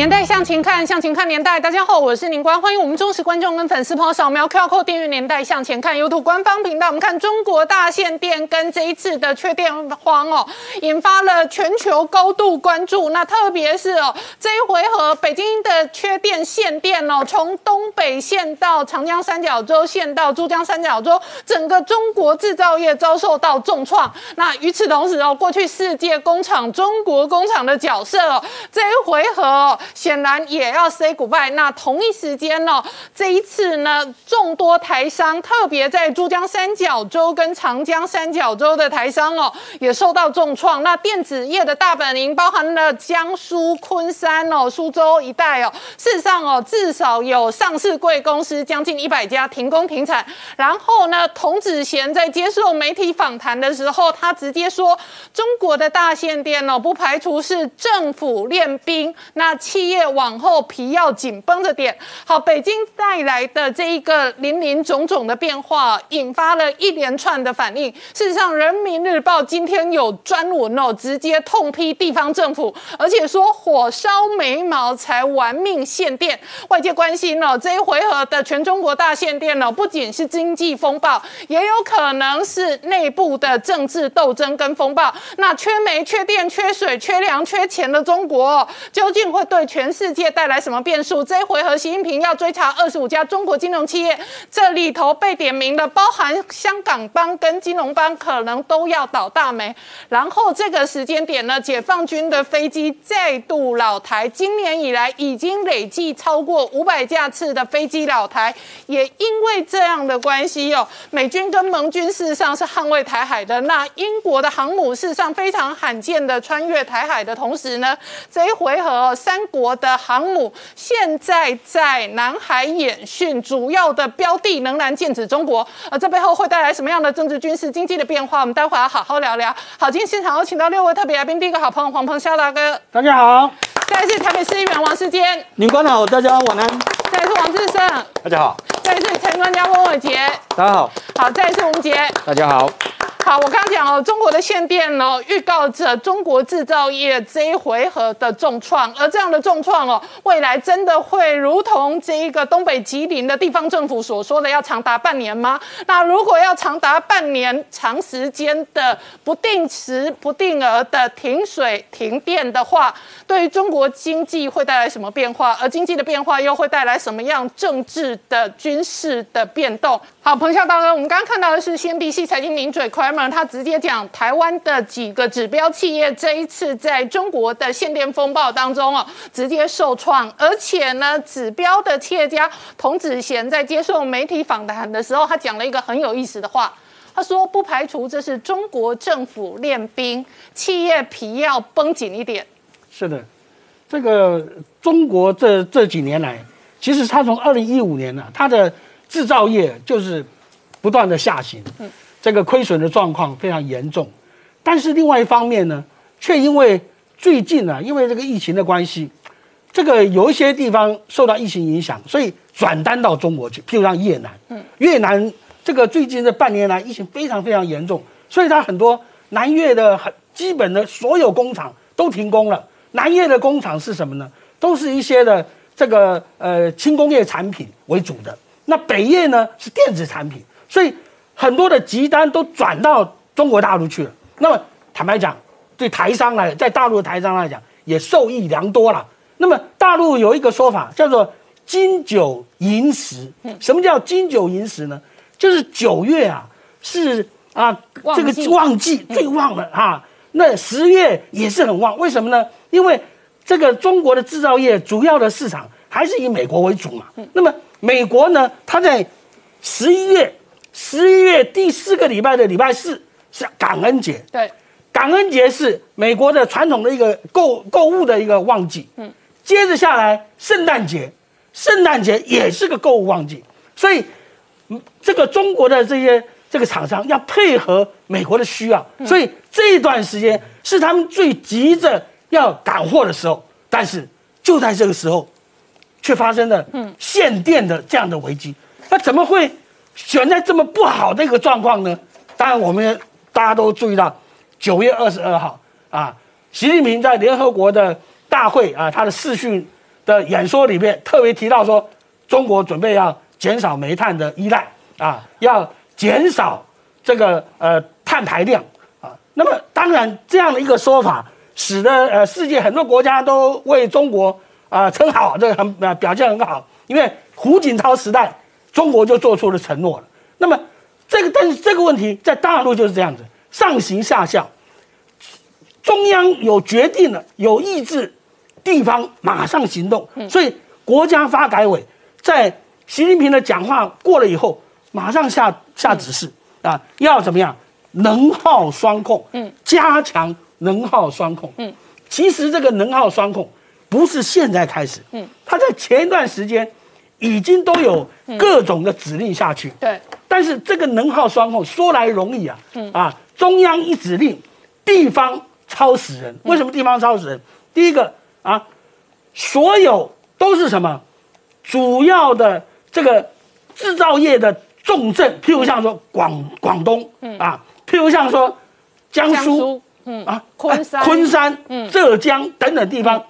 年代向前看，向前看年代。大家好，我是宁官，欢迎我们忠实观众跟粉丝朋友扫描 QR code 订阅《年代向前看》YouTube 官方频道。我们看中国大限电跟这一次的缺电荒哦，引发了全球高度关注。那特别是哦，这一回合北京的缺电限电哦，从东北限到长江三角洲，限到珠江三角洲，整个中国制造业遭受到重创。那与此同时哦，过去世界工厂、中国工厂的角色哦，这一回合哦。显然也要 say goodbye。那同一时间呢、哦，这一次呢，众多台商，特别在珠江三角洲跟长江三角洲的台商哦，也受到重创。那电子业的大本营，包含了江苏昆山哦、苏州一带哦，事实上哦，至少有上市贵公司将近一百家停工停产。然后呢，童子贤在接受媒体访谈的时候，他直接说，中国的大限电哦，不排除是政府练兵，那企业往后皮要紧绷着点。好，北京带来的这一个林林总总的变化，引发了一连串的反应。事实上，《人民日报》今天有专文哦，直接痛批地方政府，而且说火烧眉毛才玩命限电。外界关心哦，这一回合的全中国大限电呢，不仅是经济风暴，也有可能是内部的政治斗争跟风暴。那缺煤、缺电、缺水、缺粮、缺钱的中国，究竟会对全世界带来什么变数？这一回合，习近平要追查二十五家中国金融企业，这里头被点名的，包含香港帮跟金融帮，可能都要倒大霉。然后这个时间点呢，解放军的飞机再度老台，今年以来已经累计超过五百架次的飞机老台，也因为这样的关系哦，美军跟盟军事实上是捍卫台海的。那英国的航母事实上非常罕见的穿越台海的同时呢，这一回合三国的航母现在在南海演训，主要的标的仍然剑指中国。呃这背后会带来什么样的政治、军事、经济的变化？我们待会要好好聊聊。好，今天现场有请到六位特别来宾，第一个好朋友黄鹏肖大哥，大家好，再来是台北市议员王世坚，领官好，大家晚安，再来是王志胜，大家好，再来是陈专家翁伟杰，大家好，好，再来是吴杰。大家好，好，我刚刚讲哦，中国的限电呢，预告着中国制造业这一回合的重创，而这样的重创哦，未来真的会如同这一个东北吉林的地方政府所说的，要长达半年吗？那如果要长达半年、长时间的不定时、不定额的停水、停电的话，对于中国经济会带来什么变化？而经济的变化又会带来什么样政治的、军事的变动？好，彭笑大哥，我们刚刚看到的是 CNBC 财经名嘴 Kramer，他直接讲台湾的几个指标企业这一次在中国的限电风暴当中哦，直接受创，而且呢，指标的企业家童子贤在接受媒体访谈的时候，他讲了一个很有意思的话，他说不排除这是中国政府练兵，企业皮要绷紧一点。是的，这个中国这这几年来，其实他从二零一五年呢、他的制造业就是不断的下行，这个亏损的状况非常严重。但是另外一方面呢，却因为最近呢、因为这个疫情的关系，这个有一些地方受到疫情影响，所以转单到中国去，譬如像越南，越南这个最近这半年来疫情非常非常严重，所以它很多南越的很基本的所有工厂都停工了。南越的工厂是什么呢？都是一些的这个呃轻工业产品为主的。那北业呢是电子产品，所以很多的集单都转到中国大陆去了。那么坦白讲，对台商来，在大陆的台商来讲，也受益良多了。那么大陆有一个说法叫做“金九银十”，什么叫金九银十呢？就是九月啊是啊这个旺季最旺了啊，那十月也是很旺，为什么呢？因为这个中国的制造业主要的市场还是以美国为主嘛。那么美国呢，它在十一月，十一月第四个礼拜的礼拜四是感恩节，对，感恩节是美国的传统的一个购购物的一个旺季。嗯，接着下来圣诞节，圣诞节也是个购物旺季，所以嗯这个中国的这些这个厂商要配合美国的需要，所以这一段时间是他们最急着要赶货的时候。但是就在这个时候，却发生了限电的这样的危机。那怎么会选在这么不好的一个状况呢？当然，我们大家都注意到，九月二十二号啊，习近平在联合国的大会啊，他的视讯的演说里面特别提到说，中国准备要减少煤炭的依赖啊，要减少这个呃碳排量啊。那么当然这样的一个说法，使得呃世界很多国家都为中国啊、称好，这个很呃表现很好，因为胡锦涛时代中国就做出了承诺了。那么这个但是这个问题在大陆就是这样子，上行下效，中央有决定了，有意志，地方马上行动。所以国家发改委在习近平的讲话过了以后，马上下下指示。啊，要怎么样？能耗双控，嗯，加强能耗双控，嗯，其实这个能耗双控不是现在开始，嗯，他在前一段时间已经都有各种的指令下去，对，但是这个能耗双控说来容易啊，啊，中央一指令，地方超死人。为什么地方超死人？第一个啊，所有都是什么？主要的这个制造业的重镇，譬如像说广广东，啊，譬如像说江苏，嗯。啊，昆山。哎昆山、浙江等等地方，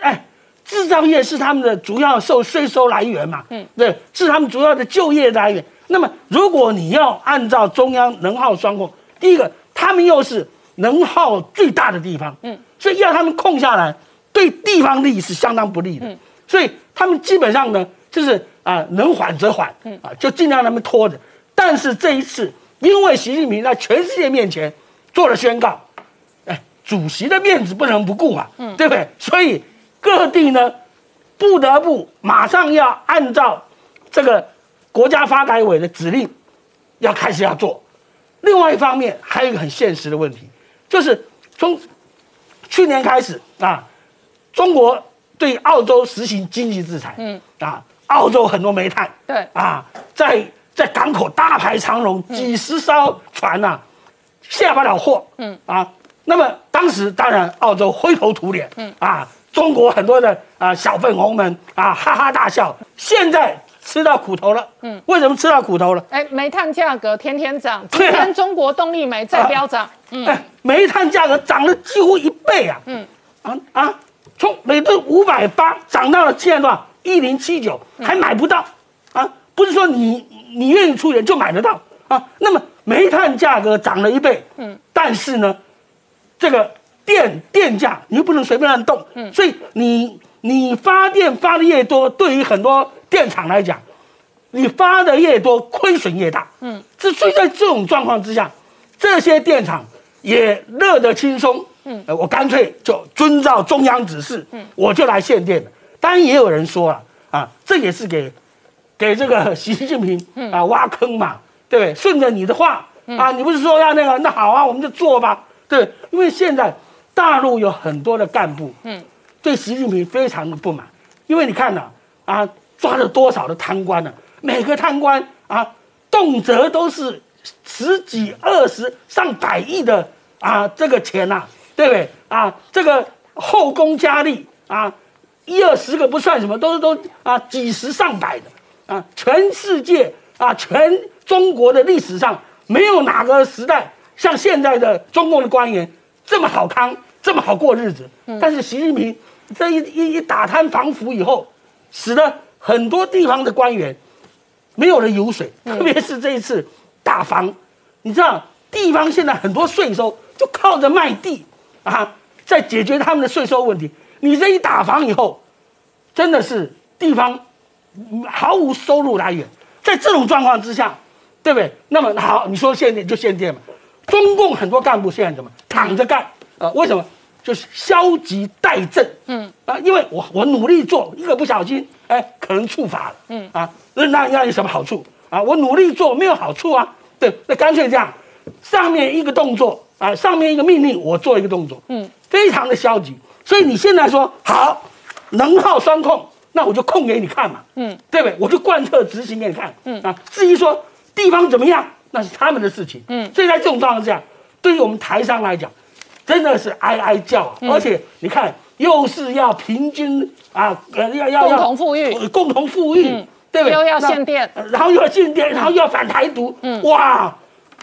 哎，制造业是他们的主要受税收来源嘛，嗯，对，是他们主要的就业来源。那么，如果你要按照中央能耗双控，第一个，他们又是能耗最大的地方，嗯，所以要他们控下来，对地方利益是相当不利的，所以他们基本上呢，就是啊，能缓则缓，啊，就尽量让他们拖着。但是这一次，因为习近平在全世界面前做了宣告，哎，主席的面子不能不顾啊，对不对？所以各地呢，不得不马上要按照这个国家发改委的指令，要开始要做。另外一方面，还有一个很现实的问题，就是从去年开始啊，中国对澳洲实行经济制裁，嗯。啊，澳洲很多煤炭，对。啊，在在港口大排长龙，几十艘船呐、下不了货，嗯。啊，那么当时当然澳洲灰头土脸，嗯。啊，中国很多的啊小粉红们啊哈哈大笑，现在吃到苦头了，嗯，为什么吃到苦头了？哎，煤炭价格天天涨，今天中国动力煤再飙涨，嗯，哎，煤炭价格涨了几乎一倍啊！嗯，啊啊，从每吨五百八涨到了现在多少？一零七九，还买不到啊！不是说你你愿意出钱就买得到啊。那么煤炭价格涨了一倍，嗯，但是呢，这个电电价你又不能随便乱动，嗯，所以你你发电发的越多，对于很多电厂来讲，你发的越多，亏损越大。嗯，这所以在这种状况之下，这些电厂也乐得轻松。嗯，我干脆就遵照中央指示，嗯，我就来限电了。当然也有人说了，啊，这也是给给这个 习近平啊挖坑嘛，对不对？顺着你的话啊，你不是说要那个，那好啊，我们就做吧，对。因为现在大陆有很多的干部，嗯，对习近平非常的不满，因为你看呐、啊，抓了多少的贪官呢、每个贪官啊，动辄都是十几、二十、上百亿的啊这个钱呐、对不对啊？这个后宫佳丽啊，一二十个不算什么，都是都啊几十上百的啊，全世界啊，全中国的历史上没有哪个时代像现在的中共的官员这么好康，这么好过日子。但是习近平这一一一打贪防腐以后，使得很多地方的官员没有了油水，特别是这一次打房，你知道地方现在很多税收就靠着卖地啊，在解决他们的税收问题。你这一打房以后，真的是地方嗯毫无收入来源。在这种状况之下，对不对？那么好，你说限电就限电嘛。中共很多干部现在怎么躺着干啊、为什么？就是消极怠政。嗯啊，因为我我努力做，一个不小心，哎，可能触法了。嗯啊，那那那有什么好处啊？我努力做没有好处啊。对，那干脆这样，上面一个动作啊，上面一个命令，我做一个动作。嗯，非常的消极。所以你现在说好，能耗双控，那我就控给你看嘛。嗯，对不对？我就贯彻执行给你看。嗯啊，至于说地方怎么样，那是他们的事情。嗯，所以在这种状况下，对于我们台商来讲，真的是哀哀叫啊。而且你看，又是要平均啊，呃，要要要共同富裕呃共同富裕，对不对？又要限电呃然后又要限电，然后又要反台独。嗯，哇，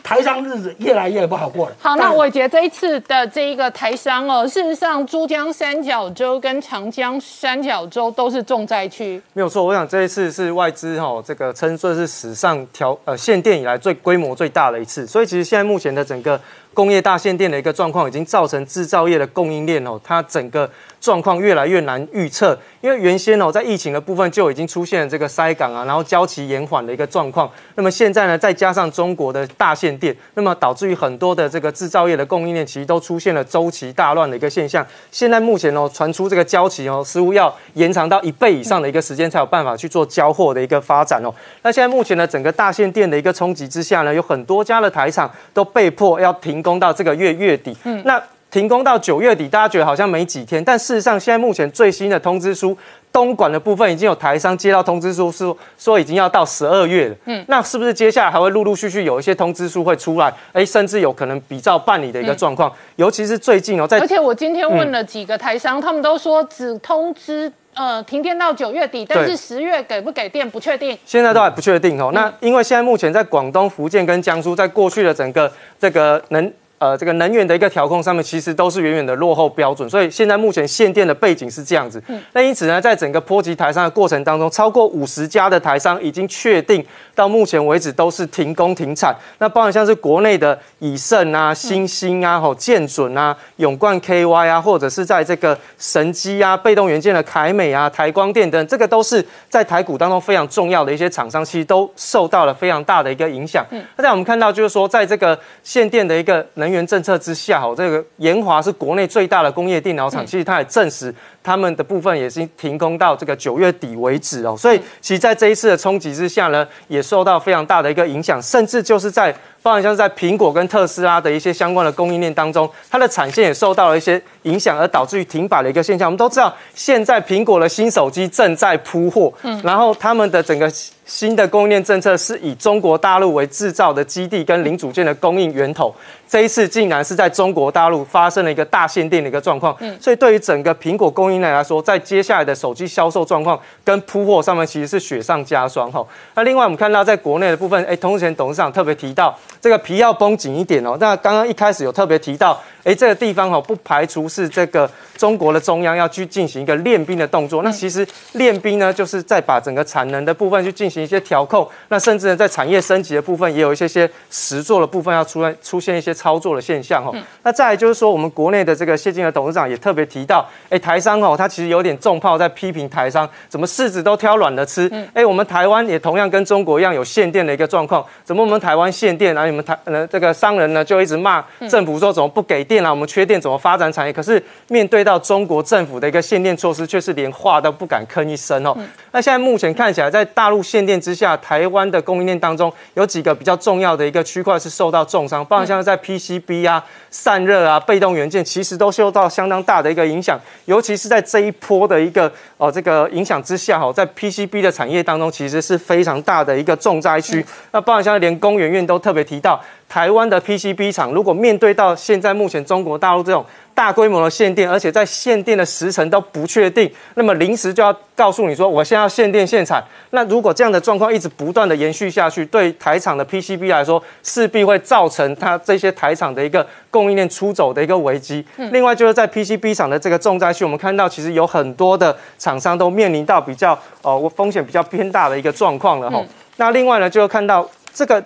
台商日子越来越不好过了。好，那我觉得这一次的这一个台商哦，事实上珠江三角洲跟长江三角洲都是重灾区。没有错，我想这一次是外资哈、这个称作是史上调呃限电以来最规模最大的一次，所以其实现在目前的整个工业大限电的一个状况，已经造成制造业的供应链哦，它整个状况越来越难预测，因为原先哦在疫情的部分就已经出现了这个塞港啊，然后交期延缓的一个状况，那么现在呢再加上中国的大限电，那么导致于很多的这个制造业的供应链其实都出现了周期大乱的一个现象。现在目前哦传出这个交期哦似乎要延长到一倍以上的一个时间才有办法去做交货的一个发展哦。那现在目前呢整个大限电的一个冲击之下呢，有很多家的台厂都被迫要停工到这个月月底。嗯，那停工到九月底，大家觉得好像没几天，但事实上现在目前最新的通知书。东莞的部分已经有台商接到通知书，是说已经要到十二月了。嗯，那是不是接下来还会陆陆续续有一些通知书会出来？哎，甚至有可能比照办理的一个状况。尤其是最近哦，在而且我今天问了几个台商，他们都说只通知呃停电到九月底，但是十月给不给电不确定。现在都还不确定哦。那因为现在目前在广东、福建跟江苏，在过去的整个这个能。呃，这个能源的一个调控上面，其实都是远远的落后标准，所以现在目前限电的背景是这样子。那因此呢，在整个波及台商的过程当中，超过五十家的台商已经确定到目前为止都是停工停产。那包含像是国内的以盛啊、新兴啊、吼建准啊、永冠 KY 啊，或者是在这个神机啊、被动元件的凯美啊、台光电等，这个都是在台股当中非常重要的一些厂商，其实都受到了非常大的一个影响。那在我们看到，就是说在这个限电的一个能能源政策之下，好，这个研华是国内最大的工业电脑厂，其实它也证实他们的部分也是停工到这个九月底为止哦。所以，其实在这一次的冲击之下呢，也受到非常大的一个影响，甚至就是在包含像是在苹果跟特斯拉的一些相关的供应链当中，它的产线也受到了一些影响，而导致于停摆的一个现象。我们都知道，现在苹果的新手机正在铺货，嗯，然后他们的整个。新的供应链政策是以中国大陆为制造的基地跟零组件的供应源头，这一次竟然是在中国大陆发生了一个大限电的一个状况，嗯，所以对于整个苹果供应链来说，在接下来的手机销售状况跟铺货上面其实是雪上加霜哈。那另外我们看到在国内的部分，哎，同时前董事长特别提到这个皮要绷紧一点哦。那刚刚一开始有特别提到，哎，这个地方哈不排除是这个中国的中央要去进行一个练兵的动作。那其实练兵呢，就是在把整个产能的部分去进行。一些调控，那甚至呢，在产业升级的部分，也有一些些实做的部分要出来出现一些操作的现象哈。那再来就是说，我们国内的这个谢金的董事长也特别提到，哎，台商哦，他其实有点重炮在批评台商，怎么柿子都挑软的吃？哎，我们台湾也同样跟中国一样有限电的一个状况，怎么我们台湾限电，然后你们台呃这个商人呢就一直骂政府说怎么不给电啊？我们缺电怎么发展产业？可是面对到中国政府的一个限电措施，却是连话都不敢吭一声哦。那现在目前看起来，在大陆限电之下，台湾的供应链当中有几个比较重要的一个区块是受到重伤，包括像在 PCB 啊、散热啊、被动元件，其实都受到相当大的一个影响。尤其是在这一波的一个哦这个影响之下，哈，在 PCB 的产业当中，其实是非常大的一个重灾区。那包括像连工研院都特别提到，台湾的 PCB 厂如果面对到现在目前中国大陆这种。大规模的限电，而且在限电的时程都不确定，那么临时就要告诉你说，我现在要限电限产。那如果这样的状况一直不断的延续下去，对台厂的 PCB 来说，势必会造成它这些台厂的一个供应链出走的一个危机。另外就是在 PCB 厂的这个重灾区，我们看到其实有很多的厂商都面临到比较呃风险比较偏大的一个状况了哈。那另外呢，就看到这个。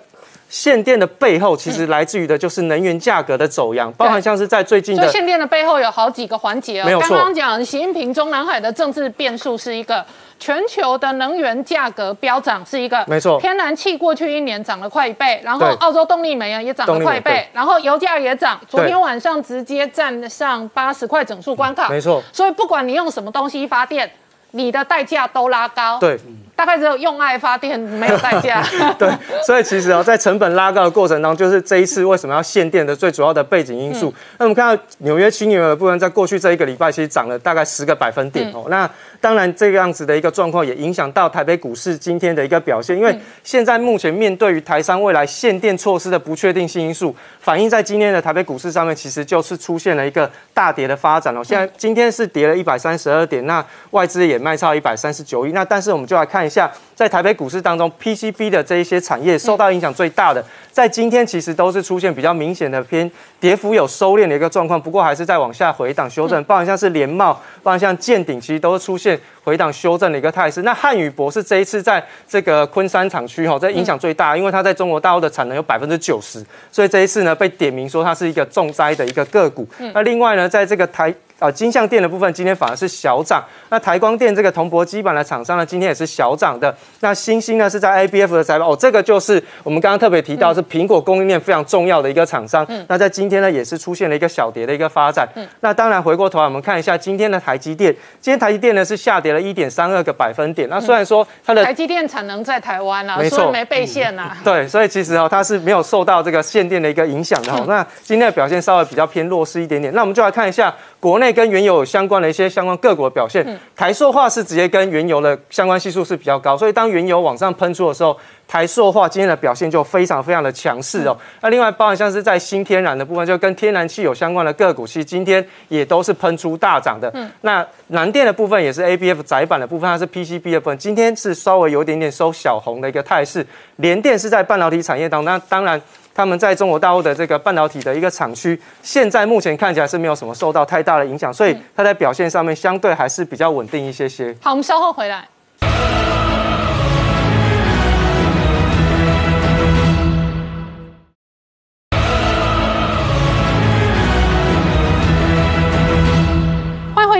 限电的背后，其实来自于的就是能源价格的走样，包含像是在最近的。限电的背后有好几个环节哦。没有刚刚讲习近平中南海的政治变数是一个，全球的能源价格飙涨是一个。没错。天然气过去一年涨了快一倍，然后澳洲动力煤啊也涨了快一倍，然后油价也涨，昨天晚上直接站上八十块整数关卡。没错。所以不管你用什么东西发电，你的代价都拉高。对。大概只有用爱发电没有代价。对，所以其实哦，在成本拉高的过程当中，就是这一次为什么要限电的最主要的背景因素。那我们看到纽约轻油的部分，在过去这一个礼拜其实涨了大概十个百分点哦。那当然这个样子的一个状况也影响到台北股市今天的一个表现，因为现在目前面对于台商未来限电措施的不确定性因素，反映在今天的台北股市上面，其实就是出现了一个大跌的发展哦。现在今天是跌了一百三十二点，那外资也卖超一百三十九亿。那但是我们就来看看一下。在台北股市当中，PCB 的这一些产业受到影响最大的，在今天其实都是出现比较明显的偏跌幅有收敛的一个状况，不过还是在往下回档修正。包含像是连帽，包含像建鼎，其实都是出现回档修正的一个态势。那汉语博士这一次在这个昆山厂区哈，这影响最大，因为它在中国大陆的产能有百分之九十，所以这一次呢被点名说它是一个重灾的一个个股。那另外呢，在这个台。啊，金像电的部分今天反而是小涨。那台光电这个铜箔基板的厂商呢，今天也是小涨的。那星星呢是在 ABF 的财报哦，这个就是我们刚刚特别提到是苹果供应链非常重要的一个厂商。嗯那在今天呢也是出现了一个小跌的一个发展。嗯那当然回过头来我们看一下今天的台积电，今天台积电呢是下跌了一点三二个百分点。那虽然说它的台积电产能在台湾啊，没错，没被限啊。对，所以其实哦它是没有受到这个限电的一个影响的。那今天的表现稍微比较偏弱势一点点。那我们就来看一下国内。跟原油有相关的一些相关个股的表现，台塑化是直接跟原油的相关系数是比较高，所以当原油往上喷出的时候，台塑化今天的表现就非常非常的强势哦。那另外包含像是在新天然的部分，就跟天然气有相关的个股，其实今天也都是喷出大涨的。那南电的部分也是 A B F 窄板的部分，它是 P C B 的部分，今天是稍微有点点收小红的一个态势。联电是在半导体产业当中，那当然。他们在中国大陆的这个半导体的一个厂区，现在目前看起来是没有什么受到太大的影响，所以它在表现上面相对还是比较稳定一些些。好，我们稍后回来。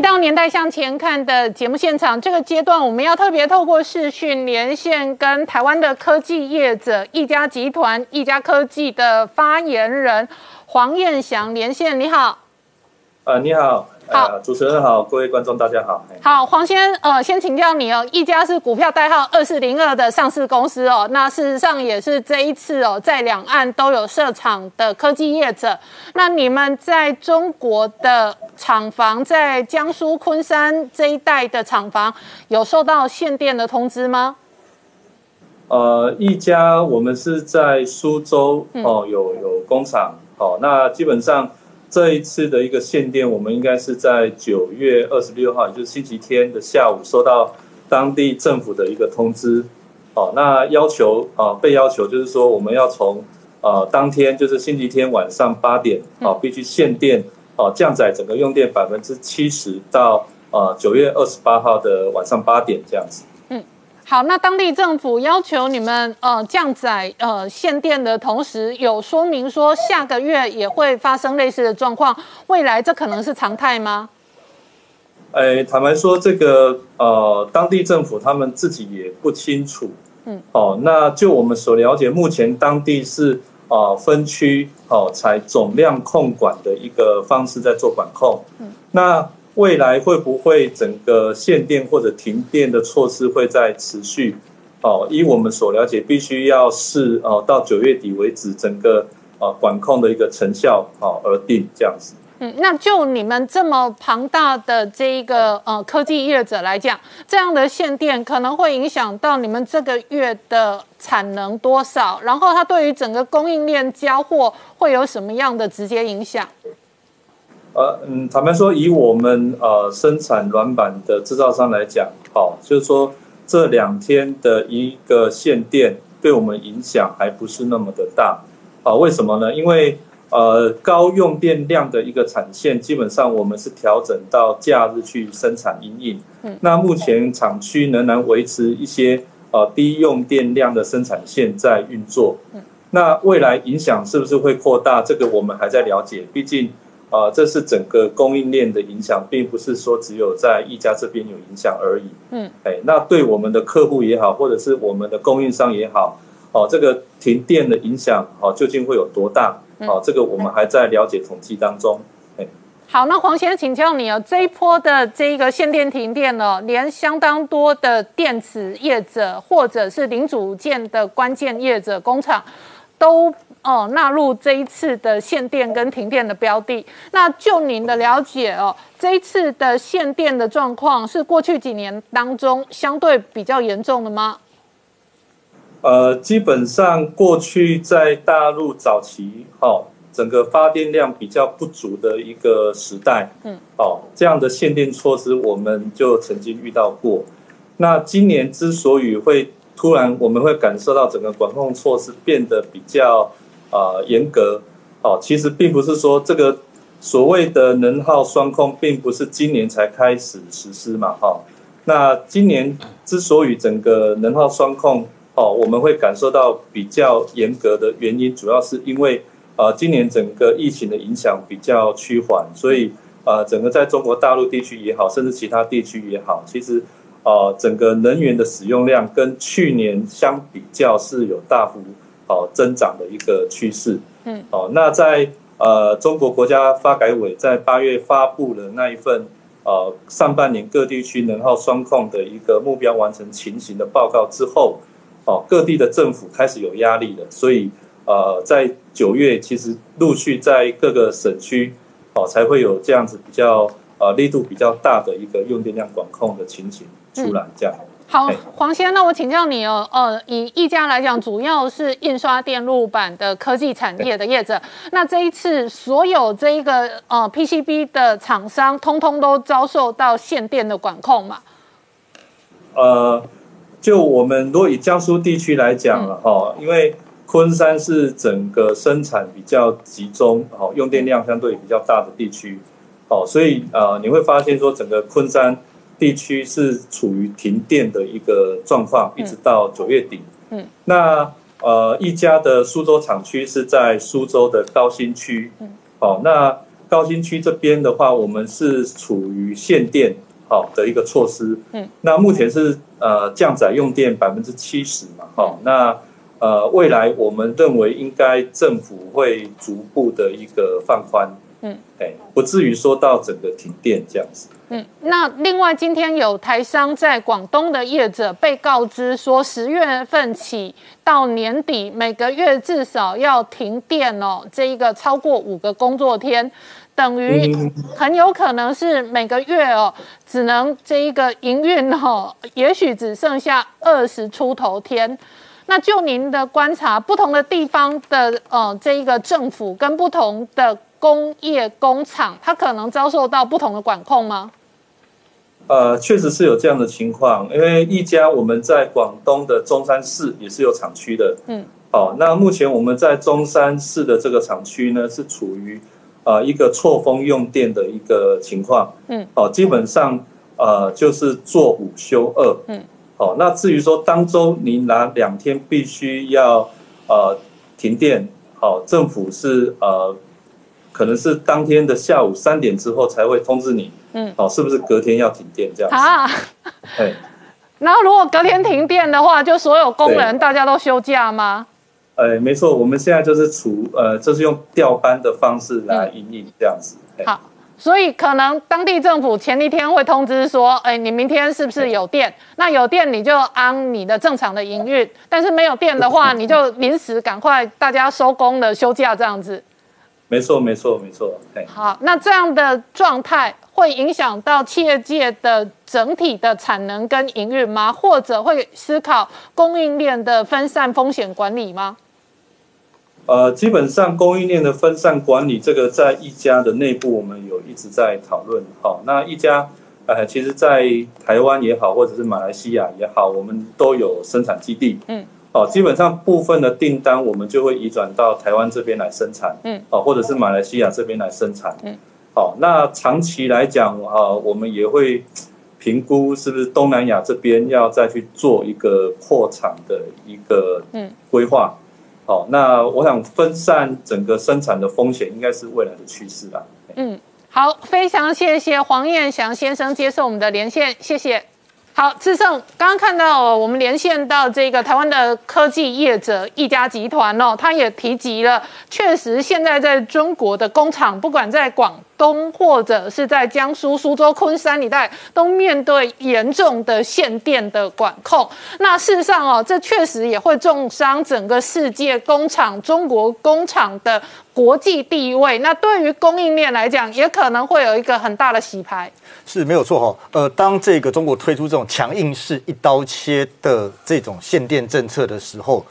到年代向前看的节目现场，这个阶段我们要特别透过视讯连线，跟台湾的科技业者一家集团、一家科技的发言人黄燕祥连线。你好，呃，你好。好，主持人好，各位观众大家好。好，黄先，呃，先请教你哦，一家是股票代号二四零二的上市公司哦，那事实上也是这一次哦，在两岸都有设厂的科技业者。那你们在中国的厂房，在江苏昆山这一带的厂房，有受到限电的通知吗？呃，一家我们是在苏州哦，有有工厂哦，那基本上。这一次的一个限电，我们应该是在九月二十六号，也就是星期天的下午，收到当地政府的一个通知。哦，那要求啊，被要求就是说，我们要从呃当天，就是星期天晚上八点，哦，必须限电，哦，降载整个用电百分之七十，到呃九月二十八号的晚上八点这样子。好，那当地政府要求你们呃降载呃限电的同时，有说明说下个月也会发生类似的状况，未来这可能是常态吗？哎，坦白说，这个呃当地政府他们自己也不清楚。嗯，哦，那就我们所了解，目前当地是啊分区哦采总量控管的一个方式在做管控。嗯，那。未来会不会整个限电或者停电的措施会在持续？哦，依我们所了解，必须要是哦到九月底为止，整个呃管控的一个成效哦而定这样子。嗯，那就你们这么庞大的这一个呃科技业者来讲，这样的限电可能会影响到你们这个月的产能多少？然后它对于整个供应链交货会有什么样的直接影响？呃嗯，坦白说，以我们呃生产软板的制造商来讲，好，就是说这两天的一个限电对我们影响还不是那么的大，啊，为什么呢？因为呃高用电量的一个产线，基本上我们是调整到假日去生产营运，嗯，那目前厂区仍然维持一些呃低用电量的生产线在运作，嗯，那未来影响是不是会扩大？这个我们还在了解，毕竟。啊，这是整个供应链的影响，并不是说只有在一家这边有影响而已。嗯，哎，那对我们的客户也好，或者是我们的供应商也好，哦，这个停电的影响，哦，究竟会有多大？哦，这个我们还在了解统计当中。哎，好，那黄先生，请教你哦，这一波的这一个限电停电哦，连相当多的电子业者或者是零组件的关键业者工厂都。哦，纳入这一次的限电跟停电的标的。那就您的了解哦，这一次的限电的状况是过去几年当中相对比较严重的吗？呃，基本上过去在大陆早期，哦，整个发电量比较不足的一个时代，嗯，哦，这样的限电措施我们就曾经遇到过。那今年之所以会突然，我们会感受到整个管控措施变得比较。啊，严格哦，其实并不是说这个所谓的能耗双控，并不是今年才开始实施嘛，哈。那今年之所以整个能耗双控哦，我们会感受到比较严格的原因，主要是因为啊，今年整个疫情的影响比较趋缓，所以啊，整个在中国大陆地区也好，甚至其他地区也好，其实啊，整个能源的使用量跟去年相比较是有大幅。哦，增长的一个趋势。嗯，哦，那在呃，中国国家发改委在八月发布了那一份呃上半年各地区能耗双控的一个目标完成情形的报告之后，哦，各地的政府开始有压力了，所以呃，在九月其实陆续在各个省区哦才会有这样子比较呃力度比较大的一个用电量管控的情形出来，这样。好哎，黄先，那我请教你哦，呃，以一家来讲，主要是印刷电路板的科技产业的业者。那这一次，所有这一个呃 PCB 的厂商，通通都遭受到限电的管控嘛？呃，就我们如果以江苏地区来讲了哈，因为昆山是整个生产比较集中，哦，用电量相对比较大的地区，哦，所以呃，你会发现说整个昆山地区是处于停电的一个状况，一直到九月底。嗯，那呃，一家的苏州厂区是在苏州的高新区。嗯，哦，那高新区这边的话，我们是处于限电好的一个措施。嗯，那目前是呃降载用电百分之七十嘛。好、那呃未来我们认为应该政府会逐步的一个放宽。嗯，哎，不至于说到整个停电这样子。嗯，那另外今天有台商在广东的业者被告知说，十月份起到年底每个月至少要停电哦，这一个超过五个工作天，等于很有可能是每个月哦，只能这一个营运哦，也许只剩下二十出头天。那就您的观察，不同的地方的呃这一个政府跟不同的工业工厂，它可能遭受到不同的管控吗？呃，确实是有这样的情况，因为一家我们在广东的中山市也是有厂区的。嗯，好，那目前我们在中山市的这个厂区呢，是处于呃一个错峰用电的一个情况。嗯，好，基本上呃就是做五休二。嗯，好，那至于说当周你哪两天必须要呃停电，好，政府是呃可能是当天的下午三点之后才会通知你。嗯，哦，是不是隔天要停电这样子？啊，哎，然后如果隔天停电的话，就所有工人大家都休假吗？呃，没错，我们现在就是处呃，就是用调班的方式来营运这样子。哎好，所以可能当地政府前一天会通知说，哎，你明天是不是有电？那有电你就按你的正常的营运，但是没有电的话，你就临时赶快大家收工了休假这样子。没错，没错，没错。哎，好，那这样的状态会影响到企业界的整体的产能跟营运吗？或者会思考供应链的分散风险管理吗？呃，基本上供应链的分散管理，这个在一家的内部我们有一直在讨论。好，那一家呃，其实，在台湾也好，或者是马来西亚也好，我们都有生产基地。嗯。哦，基本上部分的订单我们就会移转到台湾这边来生产。嗯。哦，或者是马来西亚这边来生产。嗯。好，那长期来讲啊、我们也会评估是不是东南亚这边要再去做一个扩厂的一个嗯规划。好，那我想分散整个生产的风险，应该是未来的趋势啦。嗯，好，非常谢谢黄彦祥先生接受我们的连线，谢谢。好，志胜，刚刚看到哦我们连线到这个台湾的科技业者一家集团哦，他也提及了，确实现在在中国的工厂，不管在广东或者是在江苏苏州、昆山一带，都面对严重的限电的管控。那事实上哦，这确实也会重伤整个世界工厂、中国工厂的国际地位。那对于供应链来讲，也可能会有一个很大的洗牌。是没有错哈，呃，当这个中国推出这种强硬式一刀切的这种限电政策的时候，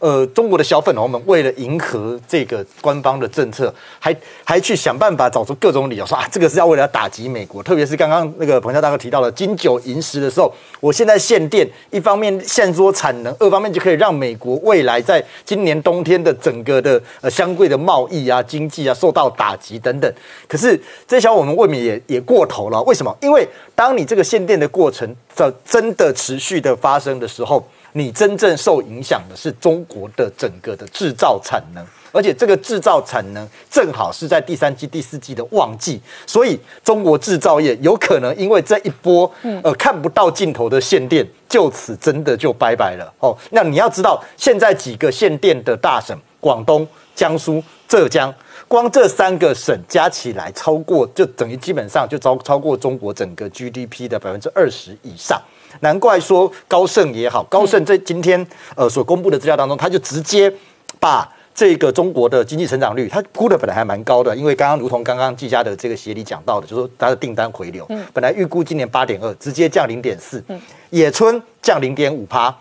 呃，中国的小粉红们为了迎合这个官方的政策，还还去想办法找出各种理由说啊，这个是要为了要打击美国，特别是刚刚那个彭教大哥提到了金九银十的时候，我现在限电，一方面限缩产能，二方面就可以让美国未来在今年冬天的整个的呃相对的贸易啊、经济啊受到打击等等。可是这小我们未免也也过头了，为什么？因为当你这个限电的过程在真的持续的发生的时候，你真正受影响的是中国的整个的制造产能，而且这个制造产能正好是在第三季、第四季的旺季，所以中国制造业有可能因为这一波呃看不到尽头的限电，就此真的就拜拜了哦。那你要知道，现在几个限电的大省，广东、江苏、浙江。光这三个省加起来，超过就等于基本上就超超过中国整个 GDP 的百分之二十以上。难怪说高盛也好，高盛在今天呃所公布的资料当中，他就直接把这个中国的经济成长率，它估的本来还蛮高的，因为刚刚如同刚刚季家的这个协理讲到的，就是说它的订单回流，本来预估今年八点二，直接降零点四，野村降零点五趴。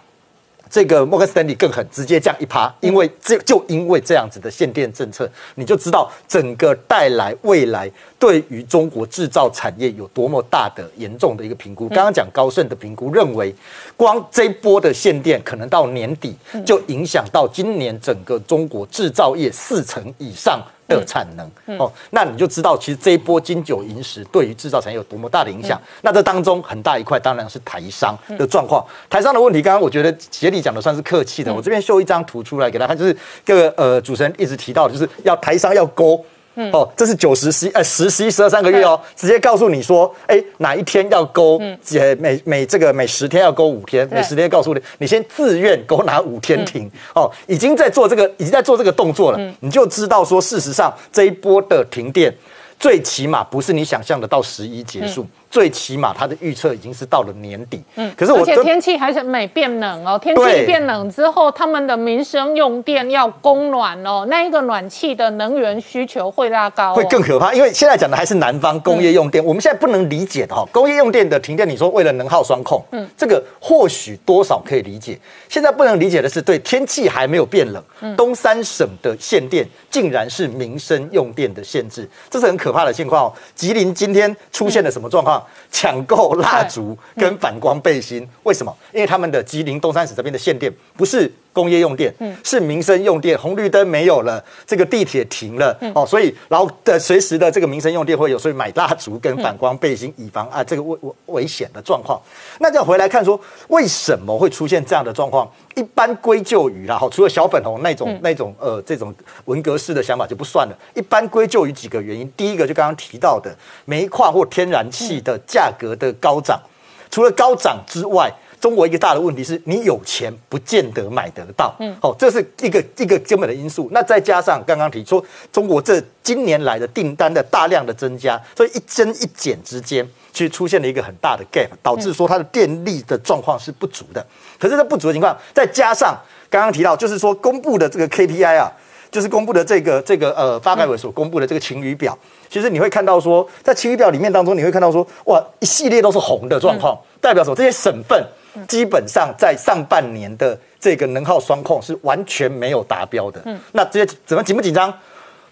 这个摩根斯丹利更狠，直接降一趴，因为这就因为这样子的限电政策，你就知道整个带来未来对于中国制造产业有多么大的严重的一个评估。刚刚讲高盛的评估认为，光这一波的限电可能到年底就影响到今年整个中国制造业四成以上。的产能哦，那你就知道其实这一波金九银十对于制造产业有多么大的影响。那这当中很大一块当然是台商的状况。台商的问题，刚刚我觉得杰里讲的算是客气的。我这边秀一张图出来给大家看，就是各个呃主持人一直提到的，就是要台商要勾。哦，这是九十十呃十十一十二三个月哦，直接告诉你说，哎，哪一天要勾，呃每每这个每十天要勾五天，每十天告诉你，你先自愿勾哪五天停。哦，已经在做这个，已经在做这个动作了，你就知道说，事实上这一波的停电，最起码不是你想象的到十一结束。最起码它的预测已经是到了年底，嗯，可是我而且天气还是每变冷哦，天气变冷之后，他们的民生用电要供暖哦，那一个暖气的能源需求会拉高，会更可怕。因为现在讲的还是南方工业用电，我们现在不能理解的哈，工业用电的停电，你说为了能耗双控，嗯，这个或许多少可以理解。现在不能理解的是，对天气还没有变冷，东三省的限电竟然是民生用电的限制，这是很可怕的情况哦。吉林今天出现了什么状况？抢购蜡烛跟反光背心，为什么？因为他们的吉林东三省这边的限电不是工业用电，嗯是民生用电，红绿灯没有了，这个地铁停了，哦，所以然后的随时的这个民生用电会有，所以买蜡烛跟反光背心，以防啊这个危危危险的状况。那就要回来看说，为什么会出现这样的状况？一般归咎于然后除了小粉红那种那种呃这种文革式的想法就不算了，一般归咎于几个原因。第一个就刚刚提到的煤矿或天然气的价格的高涨，除了高涨之外，中国一个大的问题是你有钱不见得买得到，嗯，好，这是一个一个根本的因素。那再加上刚刚提出中国这今年来的订单的大量的增加，所以一增一减之间，其实出现了一个很大的 gap，导致说它的电力的状况是不足的。可是这不足的情况，再加上刚刚提到，就是说公布的这个 KPI 啊，就是公布的这个这个呃发改委所公布的这个晴雨表，其实你会看到说，在晴雨表里面当中，你会看到说，哇，一系列都是红的状况，代表什么？这些省份基本上在上半年的这个能耗双控是完全没有达标的。嗯，那这些怎么紧不紧张？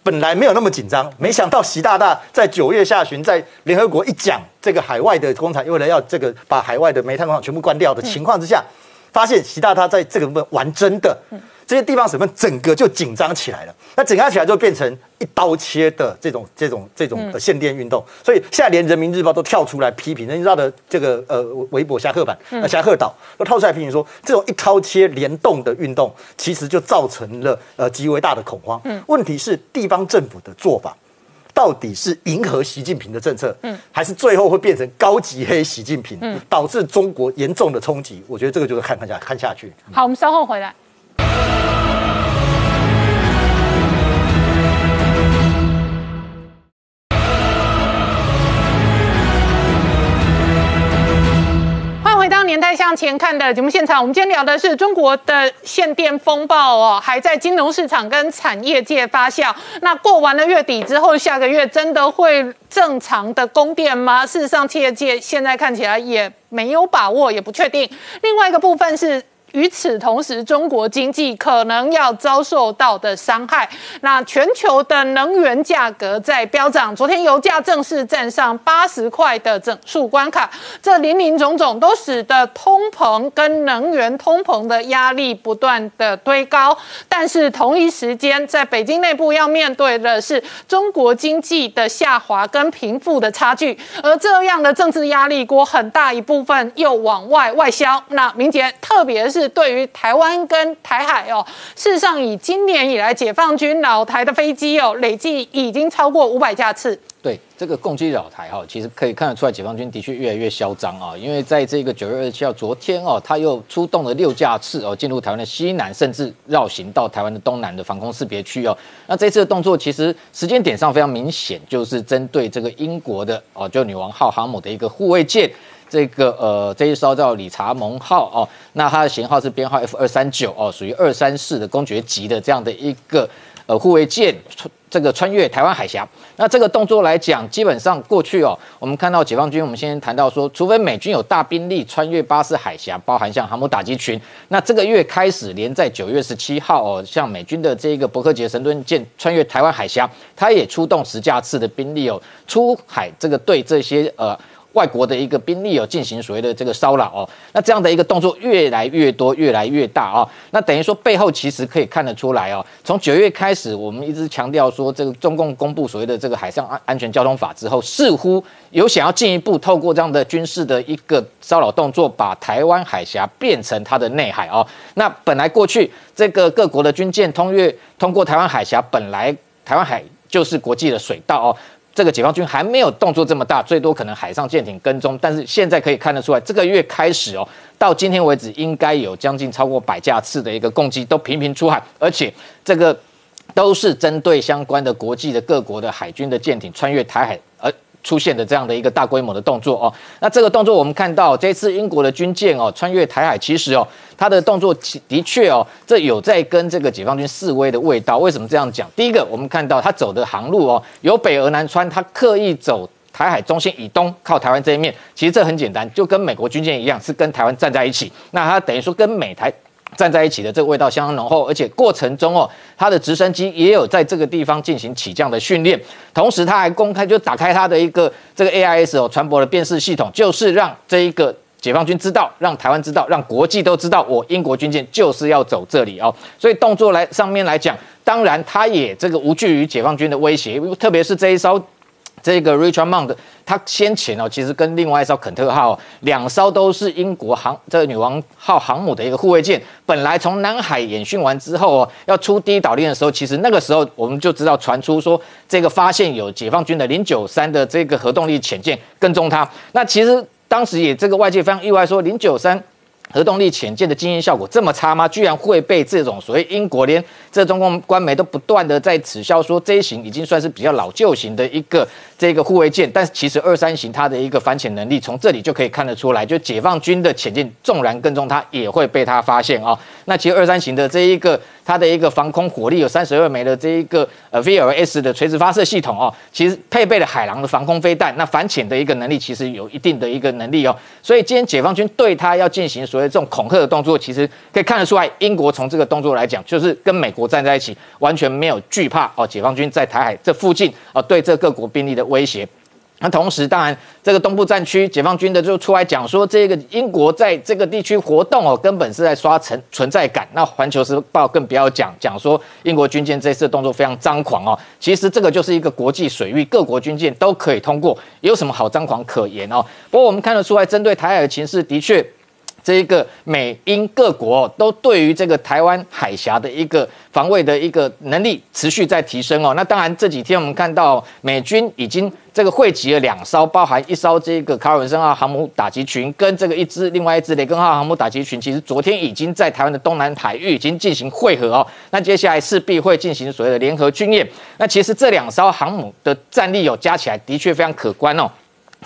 本来没有那么紧张，没想到习大大在九月下旬在联合国一讲这个海外的工厂，为了要这个把海外的煤炭工厂全部关掉的情况之下。发现习大大在这个部分玩真的，这些地方省份整个就紧张起来了。那紧张起来就变成一刀切的这种这种这种的限电运动。所以现在连人民日报都跳出来批评，人民日报的这个呃微博侠客版、侠客岛都跳出来批评说，这种一刀切联动的运动，其实就造成了呃极为大的恐慌。嗯问题是地方政府的做法。到底是迎合习近平的政策，嗯，还是最后会变成高级黑习近平，嗯，导致中国严重的冲击？我觉得这个就是看看下看下去。好，我们稍后回来。年代向前看的节目现场，我们今天聊的是中国的限电风暴哦，还在金融市场跟产业界发酵。那过完了月底之后，下个月真的会正常的供电吗？事实上，企业界现在看起来也没有把握，也不确定。另外一个部分是。与此同时，中国经济可能要遭受到的伤害。那全球的能源价格在飙涨，昨天油价正式站上八十块的整数关卡，这林林总总都使得通膨跟能源通膨的压力不断的推高。但是同一时间，在北京内部要面对的是中国经济的下滑跟贫富的差距，而这样的政治压力锅很大一部分又往外外销。那明杰，特别是。对于台湾跟台海哦，事实上以今年以来，解放军老台的飞机哦，累计已经超过五百架次。对这个攻击扰台哈，其实可以看得出来，解放军的确越来越嚣张啊。因为在这个九月二十七号，昨天哦，他又出动了六架次哦，进入台湾的西南，甚至绕行到台湾的东南的防空识别区哦。那这次的动作其实时间点上非常明显，就是针对这个英国的哦，就女王号航母的一个护卫舰。这个呃这一艘叫理查蒙号哦，那它的型号是编号 F 二三九哦，属于二三四的公爵级的这样的一个呃护卫舰。这个穿越台湾海峡，那这个动作来讲，基本上过去哦，我们看到解放军，我们先谈到说，除非美军有大兵力穿越巴士海峡，包含像航母打击群，那这个月开始连在九月十七号哦，像美军的这个伯克级神盾舰穿越台湾海峡，它也出动十架次的兵力哦，出海这个对这些呃。外国的一个兵力有进行所谓的这个骚扰哦，那这样的一个动作越来越多，越来越大啊，那等于说背后其实可以看得出来哦，从九月开始，我们一直强调说，这个中共公布所谓的这个海上安安全交通法之后，似乎有想要进一步透过这样的军事的一个骚扰动作，把台湾海峡变成它的内海哦。那本来过去这个各国的军舰通越通过台湾海峡，本来台湾海就是国际的水道哦。这个解放军还没有动作这么大，最多可能海上舰艇跟踪，但是现在可以看得出来，这个月开始哦，到今天为止，应该有将近超过百架次的一个攻击都频频出海，而且这个都是针对相关的国际的各国的海军的舰艇穿越台海而。出现的这样的一个大规模的动作哦，那这个动作我们看到这次英国的军舰哦穿越台海，其实哦它的动作的确哦，这有在跟这个解放军示威的味道。为什么这样讲？第一个，我们看到它走的航路哦，由北而南穿，它刻意走台海中心以东，靠台湾这一面。其实这很简单，就跟美国军舰一样，是跟台湾站在一起。那它等于说跟美台。站在一起的这个味道相当浓厚，而且过程中哦，它的直升机也有在这个地方进行起降的训练，同时他还公开就打开它的一个这个 AIS 哦船舶的辨识系统，就是让这一个解放军知道，让台湾知道，让国际都知道，我英国军舰就是要走这里哦，所以动作来上面来讲，当然他也这个无惧于解放军的威胁，特别是这一艘。这个 Richard mound 他先前哦，其实跟另外一艘肯特号两艘都是英国航这个女王号航母的一个护卫舰，本来从南海演训完之后哦，要出第一岛链的时候，其实那个时候我们就知道传出说这个发现有解放军的零九三的这个核动力潜舰跟踪它，那其实当时也这个外界非常意外，说零九三。核动力潜舰的经验效果这么差吗？居然会被这种所谓英国连这中共官媒都不断的在耻笑说这一型已经算是比较老旧型的一个这个护卫舰，但是其实二三型它的一个反潜能力从这里就可以看得出来，就解放军的潜舰纵然跟踪它也会被它发现啊。那其实二三型的这一个它的一个防空火力有三十二枚的这一个呃 VLS 的垂直发射系统哦，其实配备了海狼的防空飞弹，那反潜的一个能力其实有一定的一个能力哦。所以今天解放军对它要进行所谓这种恐吓的动作，其实可以看得出来，英国从这个动作来讲，就是跟美国站在一起，完全没有惧怕哦。解放军在台海这附近啊，对这各国兵力的威胁。那同时，当然这个东部战区解放军的就出来讲说，这个英国在这个地区活动哦，根本是在刷存存在感。那环球时报更不要讲，讲说英国军舰这次动作非常张狂哦。其实这个就是一个国际水域，各国军舰都可以通过，有什么好张狂可言哦？不过我们看得出来，针对台海的情势，的确。这一个美英各国都对于这个台湾海峡的一个防卫的一个能力持续在提升哦。那当然这几天我们看到美军已经这个汇集了两艘，包含一艘这个卡尔文森号航母打击群，跟这个一支另外一支雷根号航母打击群，其实昨天已经在台湾的东南海域已经进行汇合哦。那接下来势必会进行所谓的联合军演。那其实这两艘航母的战力有加起来的确非常可观哦，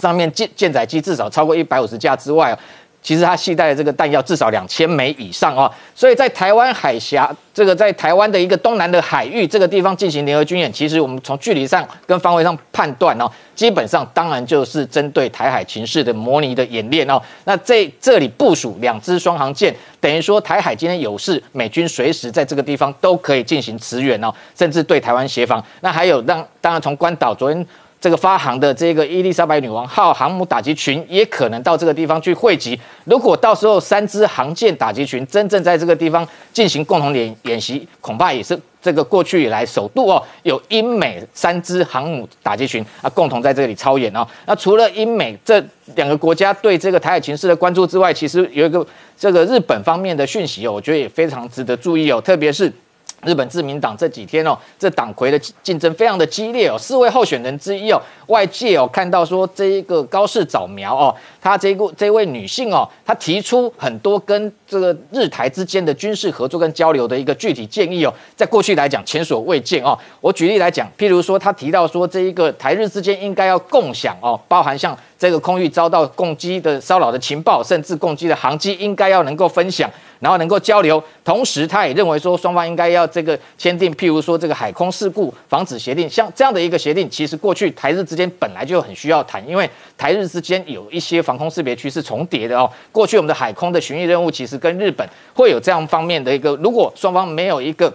上面舰舰载机至少超过一百五十架之外。其实它携带的这个弹药至少两千枚以上哦，所以在台湾海峡这个在台湾的一个东南的海域这个地方进行联合军演，其实我们从距离上跟方位上判断哦，基本上当然就是针对台海情势的模拟的演练哦。那在这里部署两支双航舰，等于说台海今天有事，美军随时在这个地方都可以进行驰援哦，甚至对台湾协防。那还有让当然从关岛昨天。这个发航的这个伊丽莎白女王号航母打击群也可能到这个地方去汇集。如果到时候三支航舰打击群真正在这个地方进行共同演演习，恐怕也是这个过去以来首度哦，有英美三支航母打击群啊共同在这里操演哦。那除了英美这两个国家对这个台海情势的关注之外，其实有一个这个日本方面的讯息哦，我觉得也非常值得注意哦，特别是。日本自民党这几天哦，这党魁的竞争非常的激烈哦，四位候选人之一哦，外界哦看到说这一个高市早苗哦，她这个这位女性哦，她提出很多跟这个日台之间的军事合作跟交流的一个具体建议哦，在过去来讲前所未见哦。我举例来讲，譬如说她提到说这一个台日之间应该要共享哦，包含像这个空域遭到攻击的骚扰的情报，甚至攻击的航机应该要能够分享。然后能够交流，同时他也认为说双方应该要这个签订，譬如说这个海空事故防止协定，像这样的一个协定，其实过去台日之间本来就很需要谈，因为台日之间有一些防空识别区是重叠的哦。过去我们的海空的巡弋任务其实跟日本会有这样方面的一个，如果双方没有一个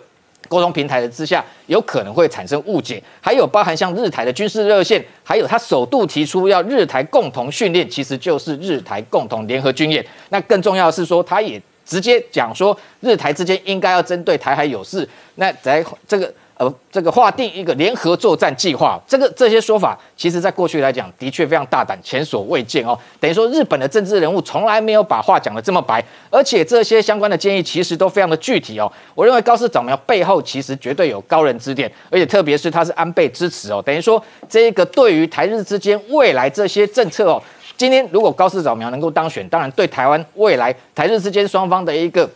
沟通平台的之下，有可能会产生误解。还有包含像日台的军事热线，还有他首度提出要日台共同训练，其实就是日台共同联合军演。那更重要的是说，他也。直接讲说，日台之间应该要针对台海有事，那在这个呃这个划定一个联合作战计划，这个这些说法，其实在过去来讲，的确非常大胆，前所未见哦。等于说，日本的政治人物从来没有把话讲得这么白，而且这些相关的建议其实都非常的具体哦。我认为高市长苗背后其实绝对有高人指点，而且特别是他是安倍支持哦，等于说这个对于台日之间未来这些政策哦。今天如果高市早苗能够当选，当然对台湾未来台日之间双方的一个